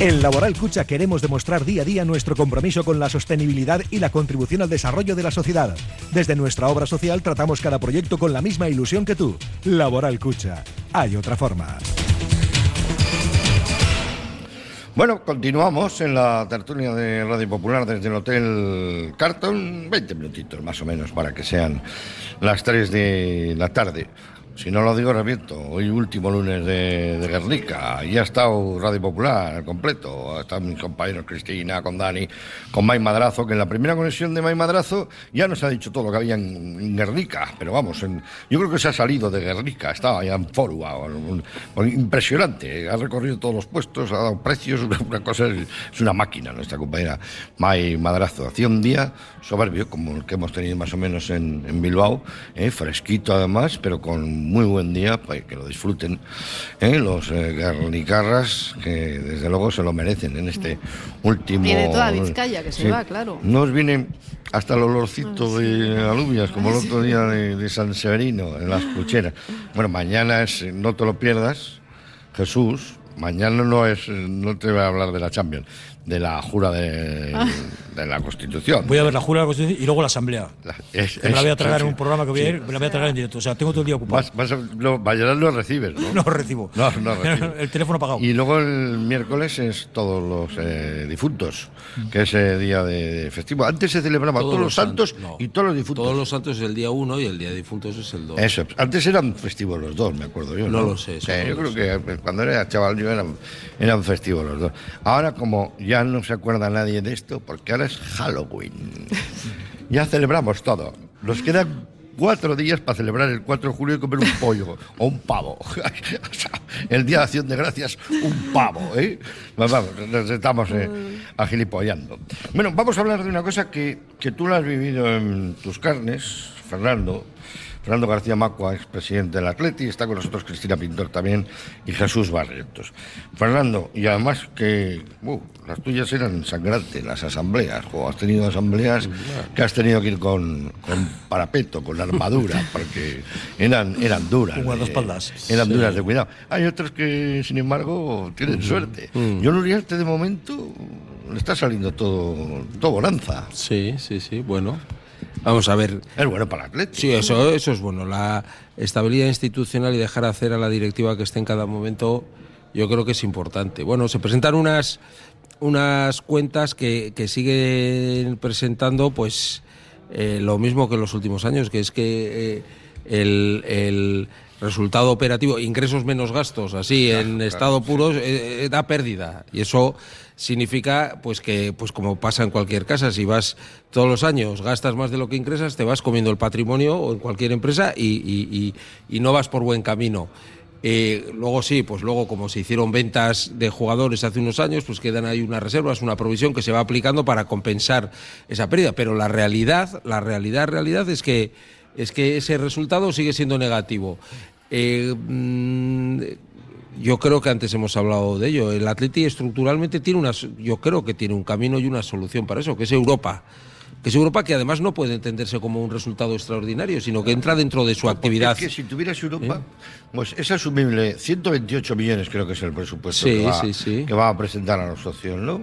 En Laboral Cucha queremos demostrar día a día nuestro compromiso con la sostenibilidad y la contribución al desarrollo de la sociedad. Desde nuestra obra social tratamos cada proyecto con la misma ilusión que tú. Laboral Cucha. Hay otra forma. Bueno, continuamos en la tertulia de Radio Popular desde el Hotel Carton. 20 minutitos más o menos para que sean las 3 de la tarde. Si no lo digo, repito, hoy último lunes de, Guernica, y ha estado Radio Popular al completo, están mis compañeros Cristina, con Dani, con May Madrazo, que en la primera conexión de May Madrazo ya nos ha dicho todo lo que había en, Guernica, pero vamos, yo creo que se ha salido de Guernica, estaba ya en Forua, impresionante, ha recorrido todos los puestos, ha dado precios, [LAUGHS] una cosa, es una máquina nuestra compañera May Madrazo. Hacía un día soberbio, como el que hemos tenido más o menos en, Bilbao, eh, fresquito además, pero con muy buen día para que lo disfruten ¿eh? los eh, garnicarras que desde luego se lo merecen en este último. Viene toda Vizcaya que se va, claro. Nos viene hasta el olorcito ah, de alubias, como el otro día de, San Severino, en las cucheras. Bueno, mañana es, no te lo pierdas, Jesús. Mañana no es, no te voy a hablar de la Champions, de la jura de, ah. De, la Constitución. Voy a ver la jura de la Constitución y luego la Asamblea. me la voy a tragar en un programa que voy a ir, me la voy a tragar en directo. O sea, tengo todo el día ocupado. Vas, no, mañana lo recibes, ¿no? [LAUGHS] No recibo. No, no [LAUGHS] recibo. el teléfono apagado. Y luego el miércoles es todos los eh, difuntos, que es el día de, festivo. Antes se celebraba todos, los santos y todos los difuntos. Todos los santos es el día 1 y el día de difuntos es el 2. Eso, antes eran festivos los dos, me acuerdo yo. No, lo sé. yo creo que cuando era chaval yo eran, eran festivos los dos. Ahora, como ya no se acuerdan nadie de esto porque ahora es Halloween. ya celebramos todo. Nos quedan cuatro días para celebrar el 4 de julio y comer un pollo o un pavo. [LAUGHS] el Día de Acción de Gracias, un pavo. ¿eh? Vamos, nos estamos eh, agilipollando. Bueno, vamos a hablar de una cosa que, que tú la has vivido en tus carnes, Fernando, Fernando García Macua, expresidente del Atleti, está con nosotros Cristina Pintor también y Jesús Barrientos. Fernando, y además que uh, las tuyas eran sangrantes, las asambleas, o has tenido asambleas que has tenido que ir con, parapeto, con armadura, [LAUGHS] porque eran, eran duras. eran duras de cuidado. Hay otras que, sin embargo, tienen suerte. Yo no este de momento le está saliendo todo, todo bonanza. Sí, sí, sí, bueno. Vamos a ver. Es bueno para el Sí, eso, eso es bueno. La estabilidad institucional y dejar hacer a la directiva que esté en cada momento, yo creo que es importante. Bueno, se presentan unas, unas cuentas que, que siguen presentando, pues, eh, lo mismo que en los últimos años, que es que eh, el, el resultado operativo, ingresos menos gastos, así en estado puro, eh, da pérdida. Y eso significa pues que, pues como pasa en cualquier casa, si vas todos los años, gastas más de lo que ingresas, te vas comiendo el patrimonio o en cualquier empresa y, y no vas por buen camino. Eh, luego sí, pues luego como se hicieron ventas de jugadores hace unos años, pues quedan ahí unas reservas, una provisión que se va aplicando para compensar esa pérdida. Pero la realidad, la realidad, realidad es que es que ese resultado sigue siendo negativo. Eh, mm, yo creo que antes hemos hablado de ello. El Atleti estructuralmente tiene una, yo creo que tiene un camino y una solución para eso, que es Europa que es Europa que además no puede entenderse como un resultado extraordinario, sino que entra dentro de su actividad. Es que si tuvieras Europa, ¿Eh? pues es asumible, 128 millones creo que es el presupuesto que, va, a presentar a los socios, ¿no?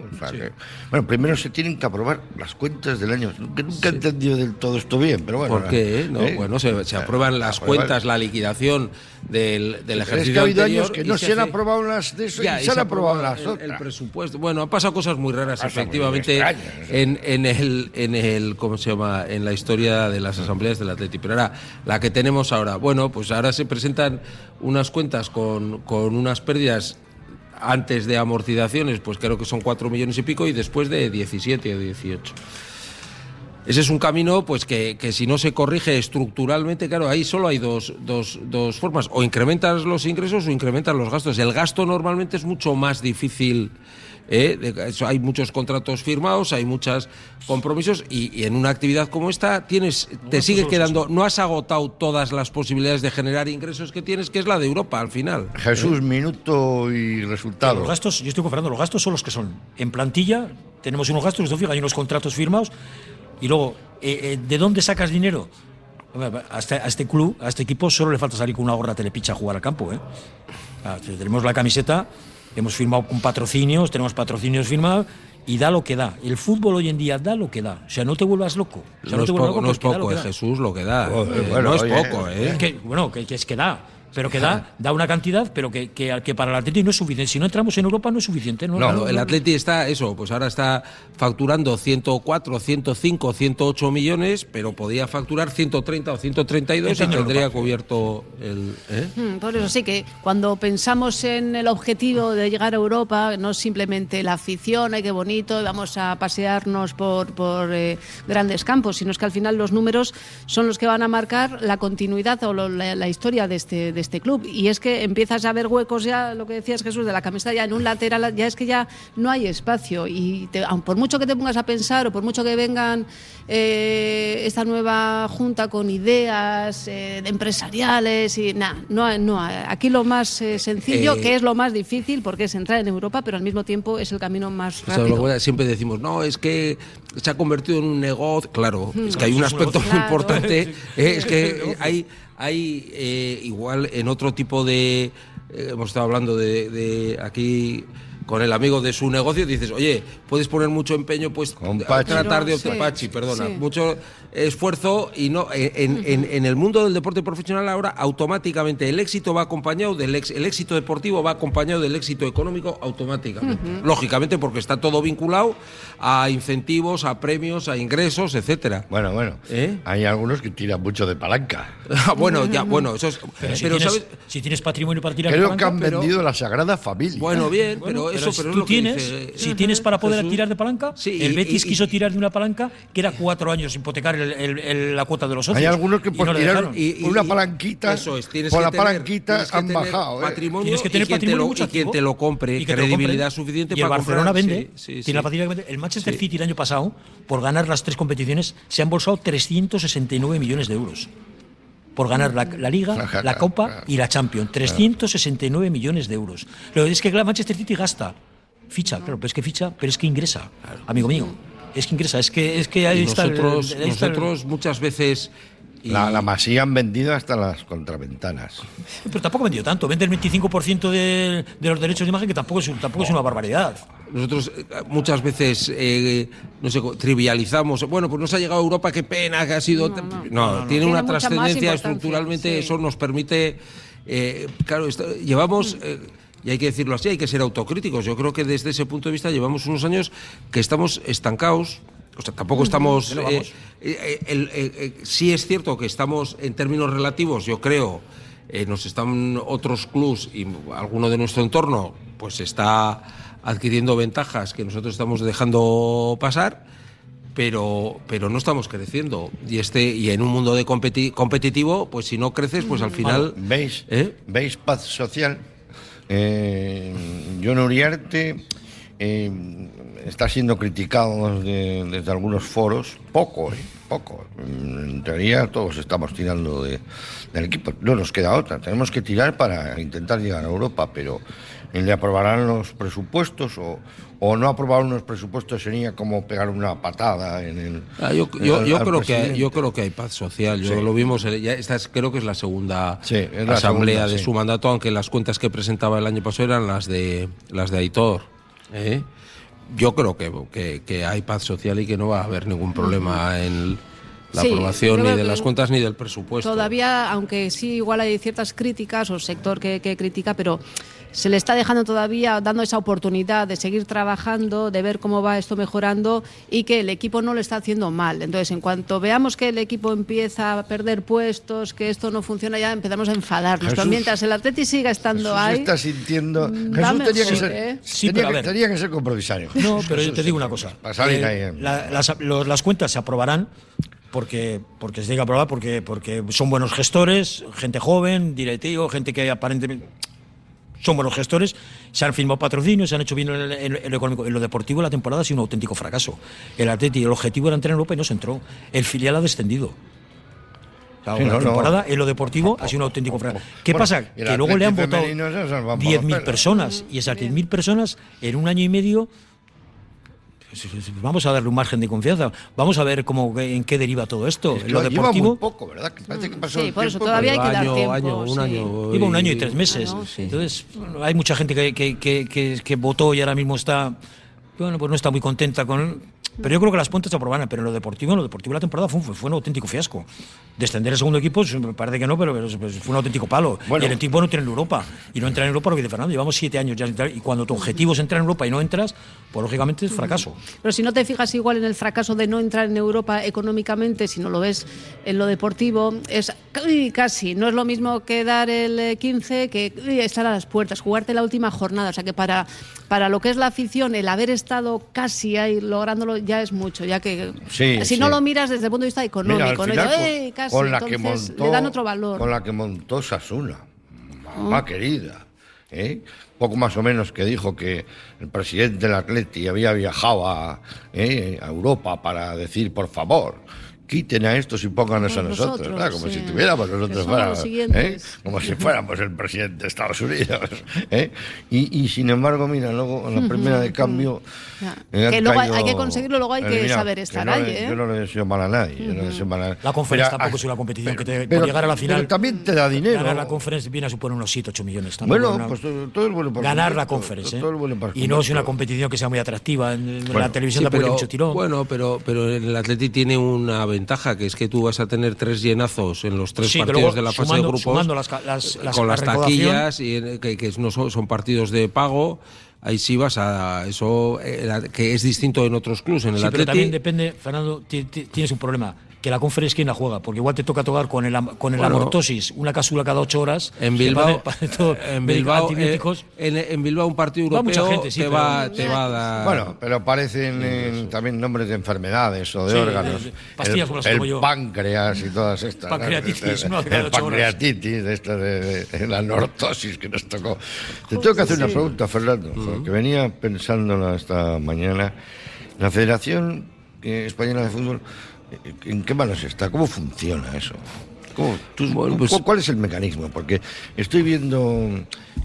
bueno, primero se tienen que aprobar las cuentas del año. Que nunca he entendido del todo esto bien, pero bueno. ¿Por qué? No, ¿eh? Bueno, se, aprueban las cuentas, la liquidación del, del ejercicio. Es que ha habido años que no se, han aprobado las de eso y, se, han aprobado las otras. El presupuesto. Bueno, han pasado cosas muy raras, efectivamente, en, en el. En el ¿cómo se llama?, en la historia de las asambleas del Atleti. Pero ahora, la que tenemos ahora, bueno, pues ahora se presentan unas cuentas con, con unas pérdidas antes de amortizaciones, pues creo que son 4 millones y pico, y después de 17 o 18. Ese es un camino pues que, que, si no se corrige estructuralmente, claro, ahí solo hay dos, dos, dos, formas, o incrementas los ingresos o incrementas los gastos. El gasto normalmente es mucho más difícil ¿eh? hay muchos contratos firmados, hay muchos compromisos y, en una actividad como esta tienes, te sigue quedando, no has agotado todas las posibilidades de generar ingresos que tienes, que es la de Europa al final. Jesús, minuto y resultado. Los gastos, yo estoy comparando, los gastos son los que son. En plantilla tenemos unos gastos, hay unos contratos firmados y luego, eh, eh, ¿de dónde sacas dinero? A este, a este, club, a este equipo, solo le falta salir con una gorra telepicha a jugar al campo. ¿eh? tenemos la camiseta hemos firmado con patrocinios, tenemos patrocinios firmados y da lo que da. El fútbol hoy en día da lo que da. O sea, no te vuelvas loco. no, es poco, no es poco, Jesús, lo que da. Eh, no es poco, ¿eh? Que, bueno, que, que es que da pero que da, da una cantidad, pero que, que, que, para el Atleti no es suficiente. Si no entramos en Europa no es suficiente. No, no, el Atleti está, eso, pues ahora está facturando 104, 105, 108 millones, pero podía facturar 130 o 132 y tendría cubierto el... ¿eh? Hmm, por eso sí que cuando pensamos en el objetivo de llegar a Europa, no simplemente la afición, ay qué bonito, vamos a pasearnos por, por eh, grandes campos, sino es que al final los números son los que van a marcar la continuidad o la, historia de este este club. Y es que empiezas a ver huecos ya, lo que decías Jesús, de la camiseta ya en un lateral, ya es que ya no hay espacio. Y por mucho que te pongas a pensar o por mucho que vengan eh, esta nueva junta con ideas eh, empresariales y nada, no, no, aquí lo más eh, sencillo, que es lo más difícil, porque es entrar en Europa, pero al mismo tiempo es el camino más rápido. siempre decimos, no, es que se ha convertido en un negocio, claro, es que hay un aspecto muy importante, [LAUGHS] es que hay hay eh, igual en otro tipo de... Eh, hemos estado hablando de, aquí con el amigo de su negocio, dices, oye, puedes poner mucho empeño, pues tratar de sí, perdona, mucho esfuerzo y no en, el mundo del deporte profesional ahora automáticamente el éxito va acompañado del el éxito deportivo va acompañado del éxito económico automáticamente. Lógicamente porque está todo vinculado a incentivos, a premios, a ingresos, etcétera. Bueno, bueno. ¿Eh? Hay algunos que tiran mucho de palanca. [LAUGHS] Bueno, ya, bueno, eso es. Pero, si, tienes, si, tienes, patrimonio para tirar Creo de palanca. Creo que han vendido la Sagrada Familia. Bueno, bien, pero eso. Pero, tú tienes, si tienes para poder tirar de palanca, el Betis quiso tirar de una palanca que era cuatro años hipotecar la cuota de los socios. Hay algunos que por tirar una palanquita, eso es, por la palanquita han bajado. ¿eh? Patrimonio tienes que tener patrimonio y quien te lo compre, y credibilidad suficiente y el Barcelona vende, tiene la facilidad El Manchester City el año pasado, por ganar las tres competiciones, se han embolsado 369 millones de euros por ganar la, Liga, [LAUGHS] la Copa y la Champions. 369 millones de euros. Lo es que el Manchester City gasta. Ficha, claro, pero es que ficha, pero es que ingresa, amigo mío. Es que ingresa, es que, es que ahí está nosotros, nosotros muchas veces la, la, masía han vendido hasta las contraventanas. Pero tampoco ha vendido tanto. Vende el 25% de, de, los derechos de imagen, que tampoco es, tampoco es una barbaridad. Nosotros eh, muchas veces, eh, no sé, trivializamos. Bueno, pues nos ha llegado a Europa, qué pena que ha sido. No, tiene, una trascendencia estructuralmente, eso nos permite. Eh, claro, llevamos. y hay que decirlo así, hay que ser autocríticos. Yo creo que desde ese punto de vista llevamos unos años que estamos estancados o sea, tampoco estamos. Eh, eh, eh, sí es cierto que estamos en términos relativos, yo creo, nos están otros clubs y alguno de nuestro entorno, pues está adquiriendo ventajas que nosotros estamos dejando pasar pero, pero no estamos creciendo. Y este y en un mundo de competitivo, pues si no creces, pues al final. ¿Veis? ¿eh? ¿Veis paz social? Eh, John Uriarte eh, está siendo criticado desde, algunos foros, poco, eh, poco. En teoría todos estamos tirando de, del equipo. No nos queda otra. Tenemos que tirar para intentar llegar a Europa, pero ¿le aprobarán los presupuestos o, o no aprobar unos presupuestos sería como pegar una patada en el. Ah, yo, creo que hay, yo creo que hay paz social. Yo lo vimos. Ya esta creo que es la segunda asamblea de su mandato, aunque las cuentas que presentaba el año pasado eran las de las de Aitor. ¿eh? Yo creo que, que, hay paz social y que no va a haber ningún problema en la aprobación ni de las cuentas ni del presupuesto. Todavía, aunque sí, igual hay ciertas críticas o sector que, que critica, pero se le está dejando todavía, dando esa oportunidad de seguir trabajando, de ver cómo va esto mejorando y que el equipo no lo está haciendo mal. Entonces, en cuanto veamos que el equipo empieza a perder puestos, que esto no funciona, ya empezamos a enfadarnos. pero mientras el Atleti siga estando ahí. está sintiendo. Mm, Jesús tenía que, ser, ¿eh? tenía, que, ser compromisario. No, pero yo te digo una cosa. Eh, las, cuentas se aprobarán porque, porque se tiene que aprobar, porque, porque son buenos gestores, gente joven, directivo, gente que aparentemente son buenos gestores, se han firmado patrocinios, se han hecho bien en, lo económico. En lo deportivo la temporada ha sido un auténtico fracaso. El Atleti, el objetivo era entrar en Europa y no se entró. El filial ha descendido. La, temporada en lo deportivo ha sido un auténtico fracaso. ¿Qué pasa? Que luego le han votado 10.000 personas y esas 10.000 personas en un año y medio vamos a darle un margen de confianza. Vamos a ver cómo en qué deriva todo esto. lo deportivo. poco, ¿verdad? parece que pasó sí, por eso todavía hay que dar tiempo. un año, Lleva un año y tres meses. Entonces, hay mucha gente que, que, que, que, votó y ahora mismo está. Bueno, pues no está muy contenta con pero yo creo que las puntas se aprobaron, pero en lo deportivo, en lo deportivo la temporada fue, fue, un auténtico fiasco. Descender el segundo equipo, me parece que no, pero, fue un auténtico palo. y el equipo no tiene en Europa. Y no entra en Europa, lo que dice Fernando, llevamos siete años ya. Y cuando tu objetivo es entrar en Europa y no entras, pues lógicamente es fracaso. Pero si no te fijas igual en el fracaso de no entrar en Europa económicamente, si no lo ves en lo deportivo, es casi. No es lo mismo que dar el 15 que estar a las puertas, jugarte la última jornada. O sea que para, para lo que es la afición, el haber estado casi ahí lográndolo ya es mucho, ya que si no lo miras desde el punto de vista económico, ¿no? con la que montó, le dan otro valor. Con la que montó Sasuna, mamá ah. querida. ¿Eh? Poco más o menos que dijo que el presidente del Atleti había viajado a, ¿eh? a Europa para decir, por favor, quiten a estos y pónganos a nosotros, como si tuviéramos nosotros fuéramos, ¿eh? como si fuéramos el presidente de Estados Unidos. [LAUGHS] ¿eh? Y, sin embargo, mira, luego en la primera de cambio. Eh, que luego hay que conseguirlo, luego hay que saber estar ahí. Yo no le deseo mal a nadie. La conferencia tampoco es una competición que te, por llegar a la final. Pero también te da dinero. Ganar la conferencia viene a suponer unos 7, 8 millones. Bueno, pues todo es bueno para Ganar la conferencia. Y no es una competición que sea muy atractiva. En la televisión sí, mucho tirón. Bueno, pero, pero el Atleti tiene una ventaja, que es que tú vas a tener tres llenazos en los tres partidos de la fase de grupos. con las, taquillas, y, que, no son, partidos de pago ahí sí vas a eso eh, que es distinto en otros clubes en el sí, pero también depende Fernando tienes un problema que la conferencia quién la juega, porque igual te toca tocar con el, con el amortosis, una cápsula cada ocho horas. En Bilbao, en, Bilbao eh, en, Bilbao un partido europeo gente, te, va, te va a dar... Bueno, pero aparecen también nombres de enfermedades o de órganos. pastillas el, el páncreas y todas estas. Pancreatitis, ¿no? El, el pancreatitis, de, esta de, la anortosis que nos tocó. Te tengo que hacer una pregunta, Fernando, que venía pensándola esta mañana. La Federación Española de Fútbol ¿En qué manos está? ¿Cómo funciona eso? Pues ¿Cuál es el mecanismo? Porque estoy viendo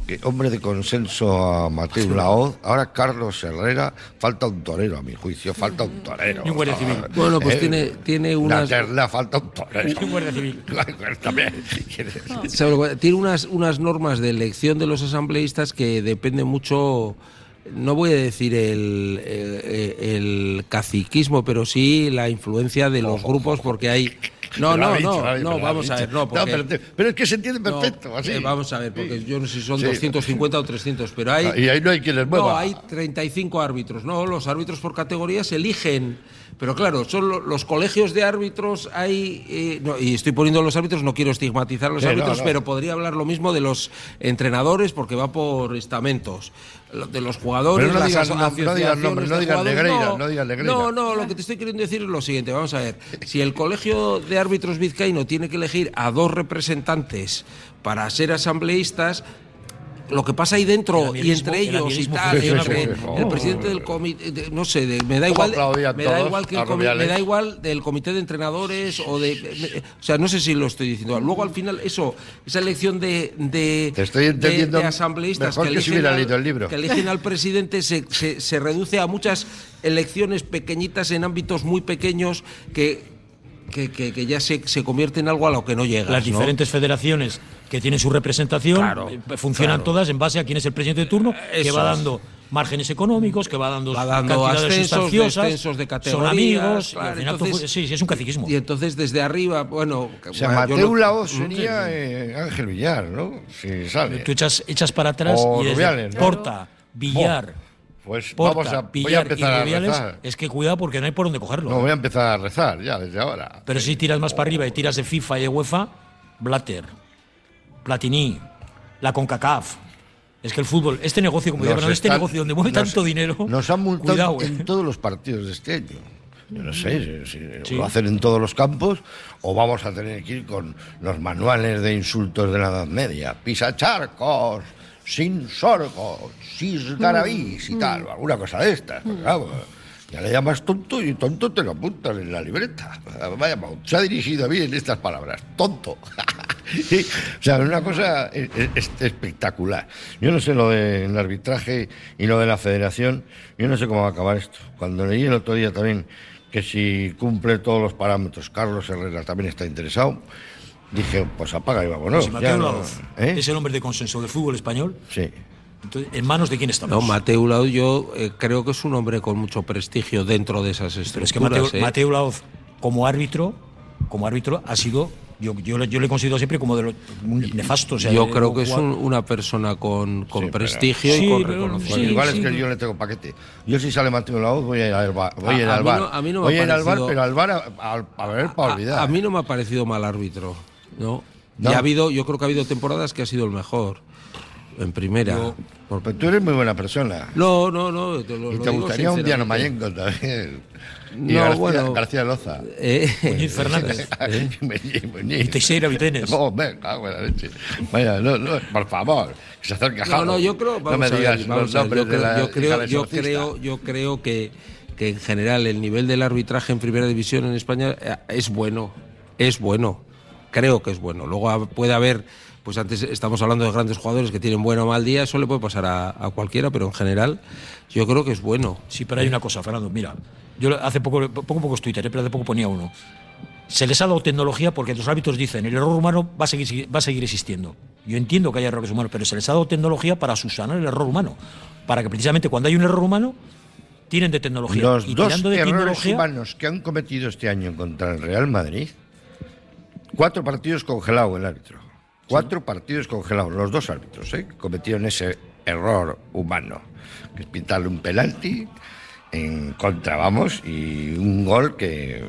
que hombre de consenso a Mateo Laoz, ahora Carlos Herrera, falta un torero a mi juicio, falta un torero. Y un guardia civil. Bueno, pues eh, tiene, tiene unas... La falta un torero. [LAUGHS] Y un guardia civil. [LAUGHS] También. Tiene unas, unas normas de elección de los asambleístas que dependen mucho no voy a decir el, el, caciquismo, pero sí la influencia de los grupos, porque hay. No, no, no, no, vamos a ver, no, pero, es que se entiende perfecto, así. Eh, vamos a ver, porque yo no sé si son 250 o 300, pero hay... Y ahí no hay quien les mueva. No, hay 35 árbitros, ¿no? Los árbitros por categorías eligen Pero claro, son los colegios de árbitros hay, eh, y estoy poniendo los árbitros, no quiero estigmatizar a los árbitros, pero podría hablar lo mismo de los entrenadores porque va por estamentos. De los jugadores, no las digas, asociaciones no, no, digas Negreira, no, digas Negreira. No, no, lo que te estoy queriendo decir es lo siguiente, vamos a ver, si el colegio de árbitros vizcaíno tiene que elegir a dos representantes para ser asambleístas, lo que pasa ahí dentro y entre ellos y tal, el presidente del comité, no sé, me da igual, me da igual que el me da igual del comité de entrenadores o de, o sea, no sé si lo estoy diciendo. Luego al final eso, esa elección de de, de, asambleístas que, eligen al, que eligen al presidente se, se, se reduce a muchas elecciones pequeñitas en ámbitos muy pequeños que que, que, ya se, se, convierte en algo a lo que no llega. Las diferentes federaciones que tienen su representación eh, funcionan todas en base a quién es el presidente de turno, que va dando márgenes económicos, que va dando, va dando ascensos, descensos de categoría. Son amigos, entonces, sí, sí, es un catequismo. Y entonces desde arriba, bueno... O sea, Mateo Laos sería eh, Ángel Villar, ¿no? Si sale. Tú echas, echas para atrás y es Porta, Villar... Pues vamos a, voy a empezar a rezar. Es que cuidado porque no hay por dónde cogerlo. No, voy a empezar a rezar ya desde ahora. Pero si tiras más para arriba y tiras de FIFA y de UEFA, Blatter, Platini, la CONCACAF. Es que el fútbol, este negocio, como digo, este negocio donde mueve tanto dinero. Nos han multado en eh. todos los partidos de este año. Yo no sé si, lo hacen en todos los campos o vamos a tener que ir con los manuales de insultos de la Edad Media. Pisacharcos, sin sorgo, sin garabís y tal, alguna cosa de estas. Pues, ya le llamas tonto y tonto te lo apuntas en la libreta. Vaya, se ha dirigido bien estas palabras, tonto. [LAUGHS] o sea, una cosa espectacular. Yo no sé lo del arbitraje y lo de la federación, yo no sé cómo va a acabar esto. Cuando leí el otro día también que si cumple todos los parámetros, Carlos Herrera también está interesado. Dije, pues apaga y vámonos. Mateo ¿eh? es el hombre de consenso del fútbol español. Sí. Entonces, ¿En manos de quién estamos? No, Mateo Laoz yo eh, creo que es un hombre con mucho prestigio dentro de esas estructuras. Pero es que Mateo, ¿eh? Laoz, como árbitro, como árbitro, ha sido yo, yo, yo, le considero siempre como de lo nefasto. yo creo que es una persona con, con prestigio y con reconocimiento. Igual es que yo le tengo paquete. Yo si sale Mateo Laoz voy a ir al bar. Voy a, ir al bar. voy a ir al bar, pero al bar a, ver para olvidar. A, mí no me ha parecido mal árbitro. ¿No? Y ha habido, yo creo que ha habido temporadas que ha sido el mejor. En primera. porque tú eres muy buena persona. No, no, no. Te y te gustaría un Diano Mayenco también. Y no, García, bueno, García Loza. Eh, Muñiz Fernández. [LAUGHS] ¿eh? y Teixeira Vitenes. No, venga, buena leche. Vaya, no, no, por favor. Que se acerque a No, no, yo creo. no me digas los nombres yo, de la, yo creo, yo creo, yo creo que, que en general el nivel del arbitraje en primera división en España eh, es bueno. Es bueno creo que es bueno. Luego puede haber, pues antes estamos hablando de grandes jugadores que tienen buen o mal día, eso le puede pasar a, cualquiera, pero en general yo creo que es bueno. Sí, pero hay una cosa, Fernando, mira, yo hace poco, poco pocos Twitter, pero hace poco ponía uno. Se les ha dado tecnología porque los hábitos dicen el error humano va a seguir, va a seguir existiendo. Yo entiendo que hay errores humanos, pero se les ha dado tecnología para subsanar el error humano. Para que precisamente cuando hay un error humano, tienen de tecnología. Los dos errores humanos que han cometido este año contra el Real Madrid Cuatro partidos congelados el árbitro. Cuatro partidos congelados, los dos árbitros, ¿eh? cometieron ese error humano, que es pintarle un penalti en contra, vamos, y un gol que,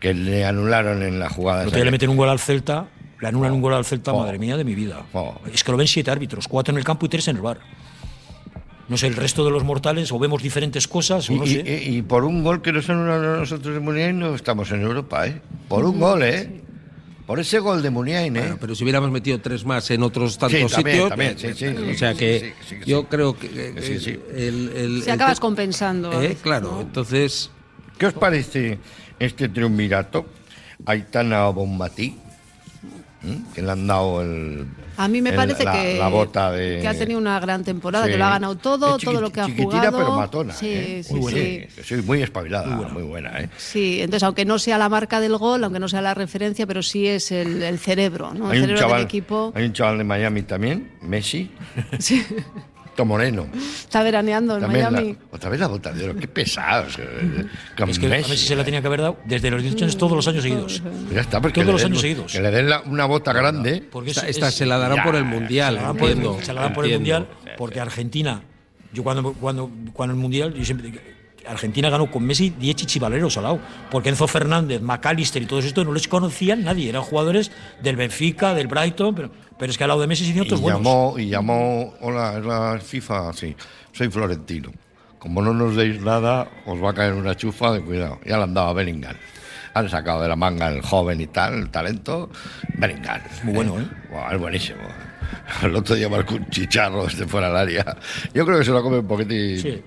que le anularon en la jugada. Pero le meten un gol al Celta, le anulan un gol al Celta, oh. madre mía de mi vida. Oh. Es que lo ven siete árbitros, cuatro en el campo y tres en el bar. No sé, el resto de los mortales o vemos diferentes cosas o no y, sé. Y, por un gol que nos anulan nosotros en Muniain no estamos en Europa, ¿eh? Por un gol, ¿eh? Por ese gol de Muniain, ¿eh? pero si hubiéramos metido tres más en otros tantos sitios. También, sí, sí, o sea que yo creo que. El, el, Se acabas compensando. ¿eh? Claro, entonces. ¿Qué os parece este triunvirato? Aitana Bombatí, que le han dado el. A mí me parece que, la bota de, que ha tenido una gran temporada, que lo ha ganado todo, todo lo que ha jugado. pero matona. Sí, ¿eh? sí, muy sí. sí. muy espabilada, muy buena. ¿eh? Sí, entonces, aunque no sea la marca del gol, aunque no sea la referencia, pero sí es el, el cerebro, ¿no? El cerebro chaval, del equipo. Hay un chaval de Miami también, Messi. Sí. [LAUGHS] Moreno. Está veraneando en Miami. otra vez la bota de oro, qué pesados. es que Messi. a Messi se la tenía que haber dado desde los 18 años todos los años seguidos. Ya está, porque todos los años seguidos. Que le den una bota grande. Porque esta, se la darán por el Mundial. Se la dan por, el Mundial porque Argentina, yo cuando, cuando, cuando el Mundial, yo siempre Argentina ganó con Messi, Diez y Chivaleros al lado. Porque Enzo Fernández, McAllister y todos estos no les conocían nadie. Eran jugadores del Benfica, del Brighton, pero, pero es que al lado de Messi se otros y llamó, Y llamó, hola, es la FIFA, sí, soy florentino. Como no nos deis nada, os va a caer una chufa de cuidado. Ya le han dado a Bellingham han sacado de la manga el joven y tal, el talento. Bellingham. Muy bueno, ¿eh? es buenísimo. [LAUGHS] El otro día marcó un chicharro desde fuera del área. Yo creo que se lo come un poquitín sí.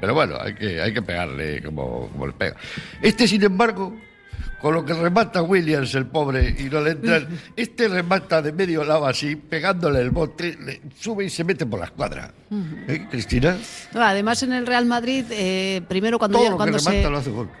pero bueno, hay que, hay que pegarle como, como le pega. Este, sin embargo, con lo que remata Williams, el pobre, y no le entra. [LAUGHS] Este remata de medio lado así, pegándole el bote, sube y se mete por la escuadra. ¿Eh, Cristina? además, en el Real Madrid, eh, primero cuando, cuando, se,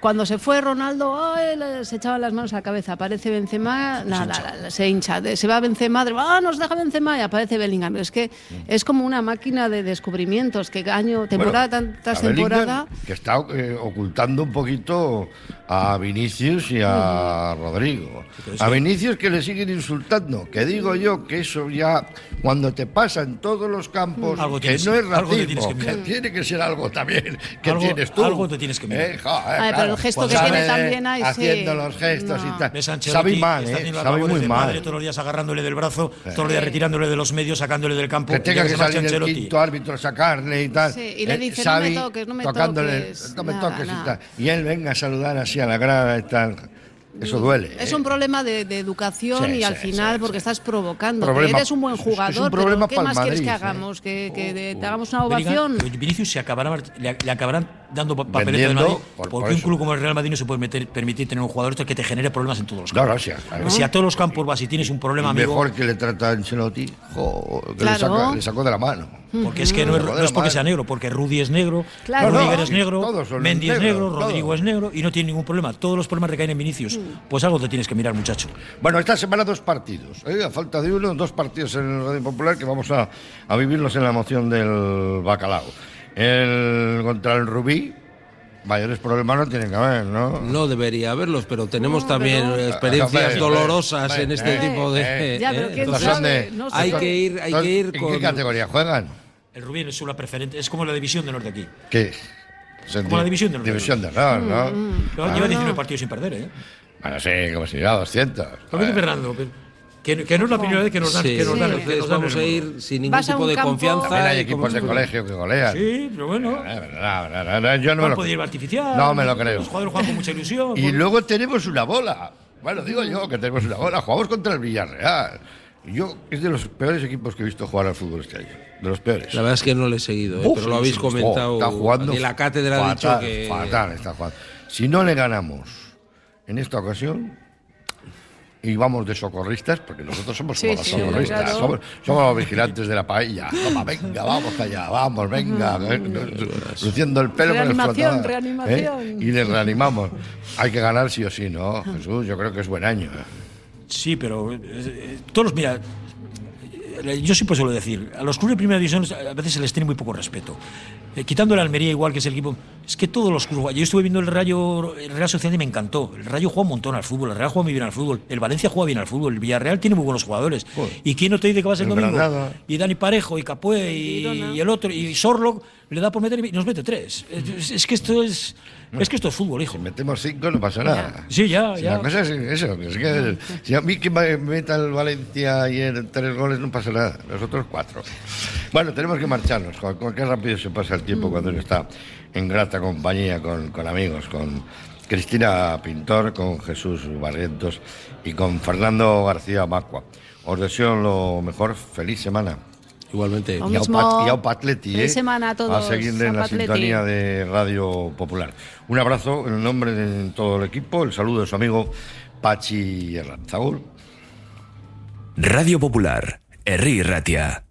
cuando se fue Ronaldo, se echaba las manos a la cabeza. Aparece Benzema, nada, se hincha. Se va Benzema, ah, nos deja Benzema y aparece Bellingham. Es que es como una máquina de descubrimientos que año, temporada tras temporada. Que está eh, ocultando un poquito a Vinicius y a Rodrigo. A Vinicius que le siguen insultando, que digo yo que eso ya cuando te pasa en todos los campos, que no es racismo, que, tiene que ser algo también que tienes tú. Algo te tienes que mirar. Eh, pero el gesto que tiene también ahí Haciendo los gestos y tal. Sabe mal, ¿eh? Sabe muy mal. todos los días agarrándole del brazo, todos los días retirándole de los medios, sacándole del campo. Que tenga que, salir el quinto árbitro a sacarle y tal. Sí, y le eh, dice, no me toques, no me toques. No me toques y tal. Y él venga a saludar así a la grada y tal. Eso duele. Es un ¿eh? problema de, educación y al final porque estás provocando. eres un buen jugador, pero ¿qué más quieres que hagamos? ¿Que, te hagamos una ovación? Vinicius se acabará, le, acabarán dando papeleta de Madrid porque un club como el Real Madrid no se puede meter, permitir tener un jugador que te genere problemas en todos los campos. Si a todos los campos vas y tienes un problema, Mejor que le trata a Ancelotti, que le, saca, le sacó de la mano. Porque es que no es, porque sea negro, porque Rudy es negro, Rudiger es negro, Mendy es negro, Rodrigo es negro y no tiene ningún problema. Todos los problemas recaen en Vinicius. Mm. Pues algo te tienes que mirar, muchacho. Bueno, esta semana dos partidos. ¿eh? A falta de uno, dos partidos en el Radio Popular que vamos a, a vivirlos en la moción del bacalao. El contra el Rubí, mayores problemas no tienen que haber, ¿no? No debería haberlos, pero tenemos también experiencias dolorosas en este tipo de. ya, pero ¿quién sabe? hay que ir, hay que ir ¿En qué categoría juegan? El Rubí es una preferente, es como la división de honor de aquí. ¿Qué? Como la división de honor. División de honor, ¿no? Mm, mm. lleva 19 partidos sin perder, ¿eh? Bueno, sí, como si lleva 200. ¿Por qué Fernando? Que, que, no es la primera vez que nos dan, sí, que nos dan, que nos vamos a ir sin ningún tipo de confianza. También hay equipos de colegio que golean. Sí, pero bueno. No, no, yo no me lo puede ir artificial. No me lo creo. Los jugadores juegan con mucha ilusión. Y luego tenemos una bola. Bueno, digo yo que tenemos una bola. Jugamos contra el Villarreal. Yo es de los peores equipos que he visto jugar al fútbol este año. De los peores. La verdad es que no le he seguido, ¿eh? pero lo habéis comentado. está jugando. Y la cátedra ha dicho que. Fatal está jugando. Si no le ganamos en esta ocasión, y vamos de socorristas, porque nosotros somos como los socorristas, somos, los vigilantes de la paella. Toma, venga, vamos allá, vamos, venga, luciendo el pelo reanimación, el reanimación. ¿eh? Y le reanimamos. Hay que ganar sí o sí, ¿no? Jesús, yo creo que es buen año. ¿eh? Sí, pero eh, todos, mira, yo sí puedo decir, a los clubes de primera división a veces se les tiene muy poco respeto. Eh, quitando el Almería igual que es el equipo, es que todos los clubes, yo estuve viendo el Rayo, el Real Sociedad y me encantó. El Rayo juega un montón al fútbol, el Real juega muy bien al fútbol, el Valencia juega bien al fútbol, el Villarreal tiene muy buenos jugadores. ¿Y quién no te dice que va a ser el domingo? Y Dani Parejo y Capué y, el otro y Sorlo le da por meter y nos mete tres. Es, que esto es es que esto es fútbol, hijo. Si metemos cinco no pasa nada. Sí, ya, ya. La cosa es eso. Es que, si a mí que me meta el Valencia y en tres goles no pasa nada. Nosotros cuatro. Bueno, tenemos que marcharnos. Con, qué rápido se pasa el tiempo cuando uno está en grata compañía con, con amigos, con Cristina Pintor, con Jesús Barrientos y con Fernando García Macua. Os deseo lo mejor. Feliz semana. Igualmente. Y a Patleti, ¿eh? semana a todos. A seguir en la sintonía de Radio Popular. Un abrazo en el nombre de todo el equipo. El saludo de su amigo Pachi Herranzagur. Radio Popular. Erri Ratia.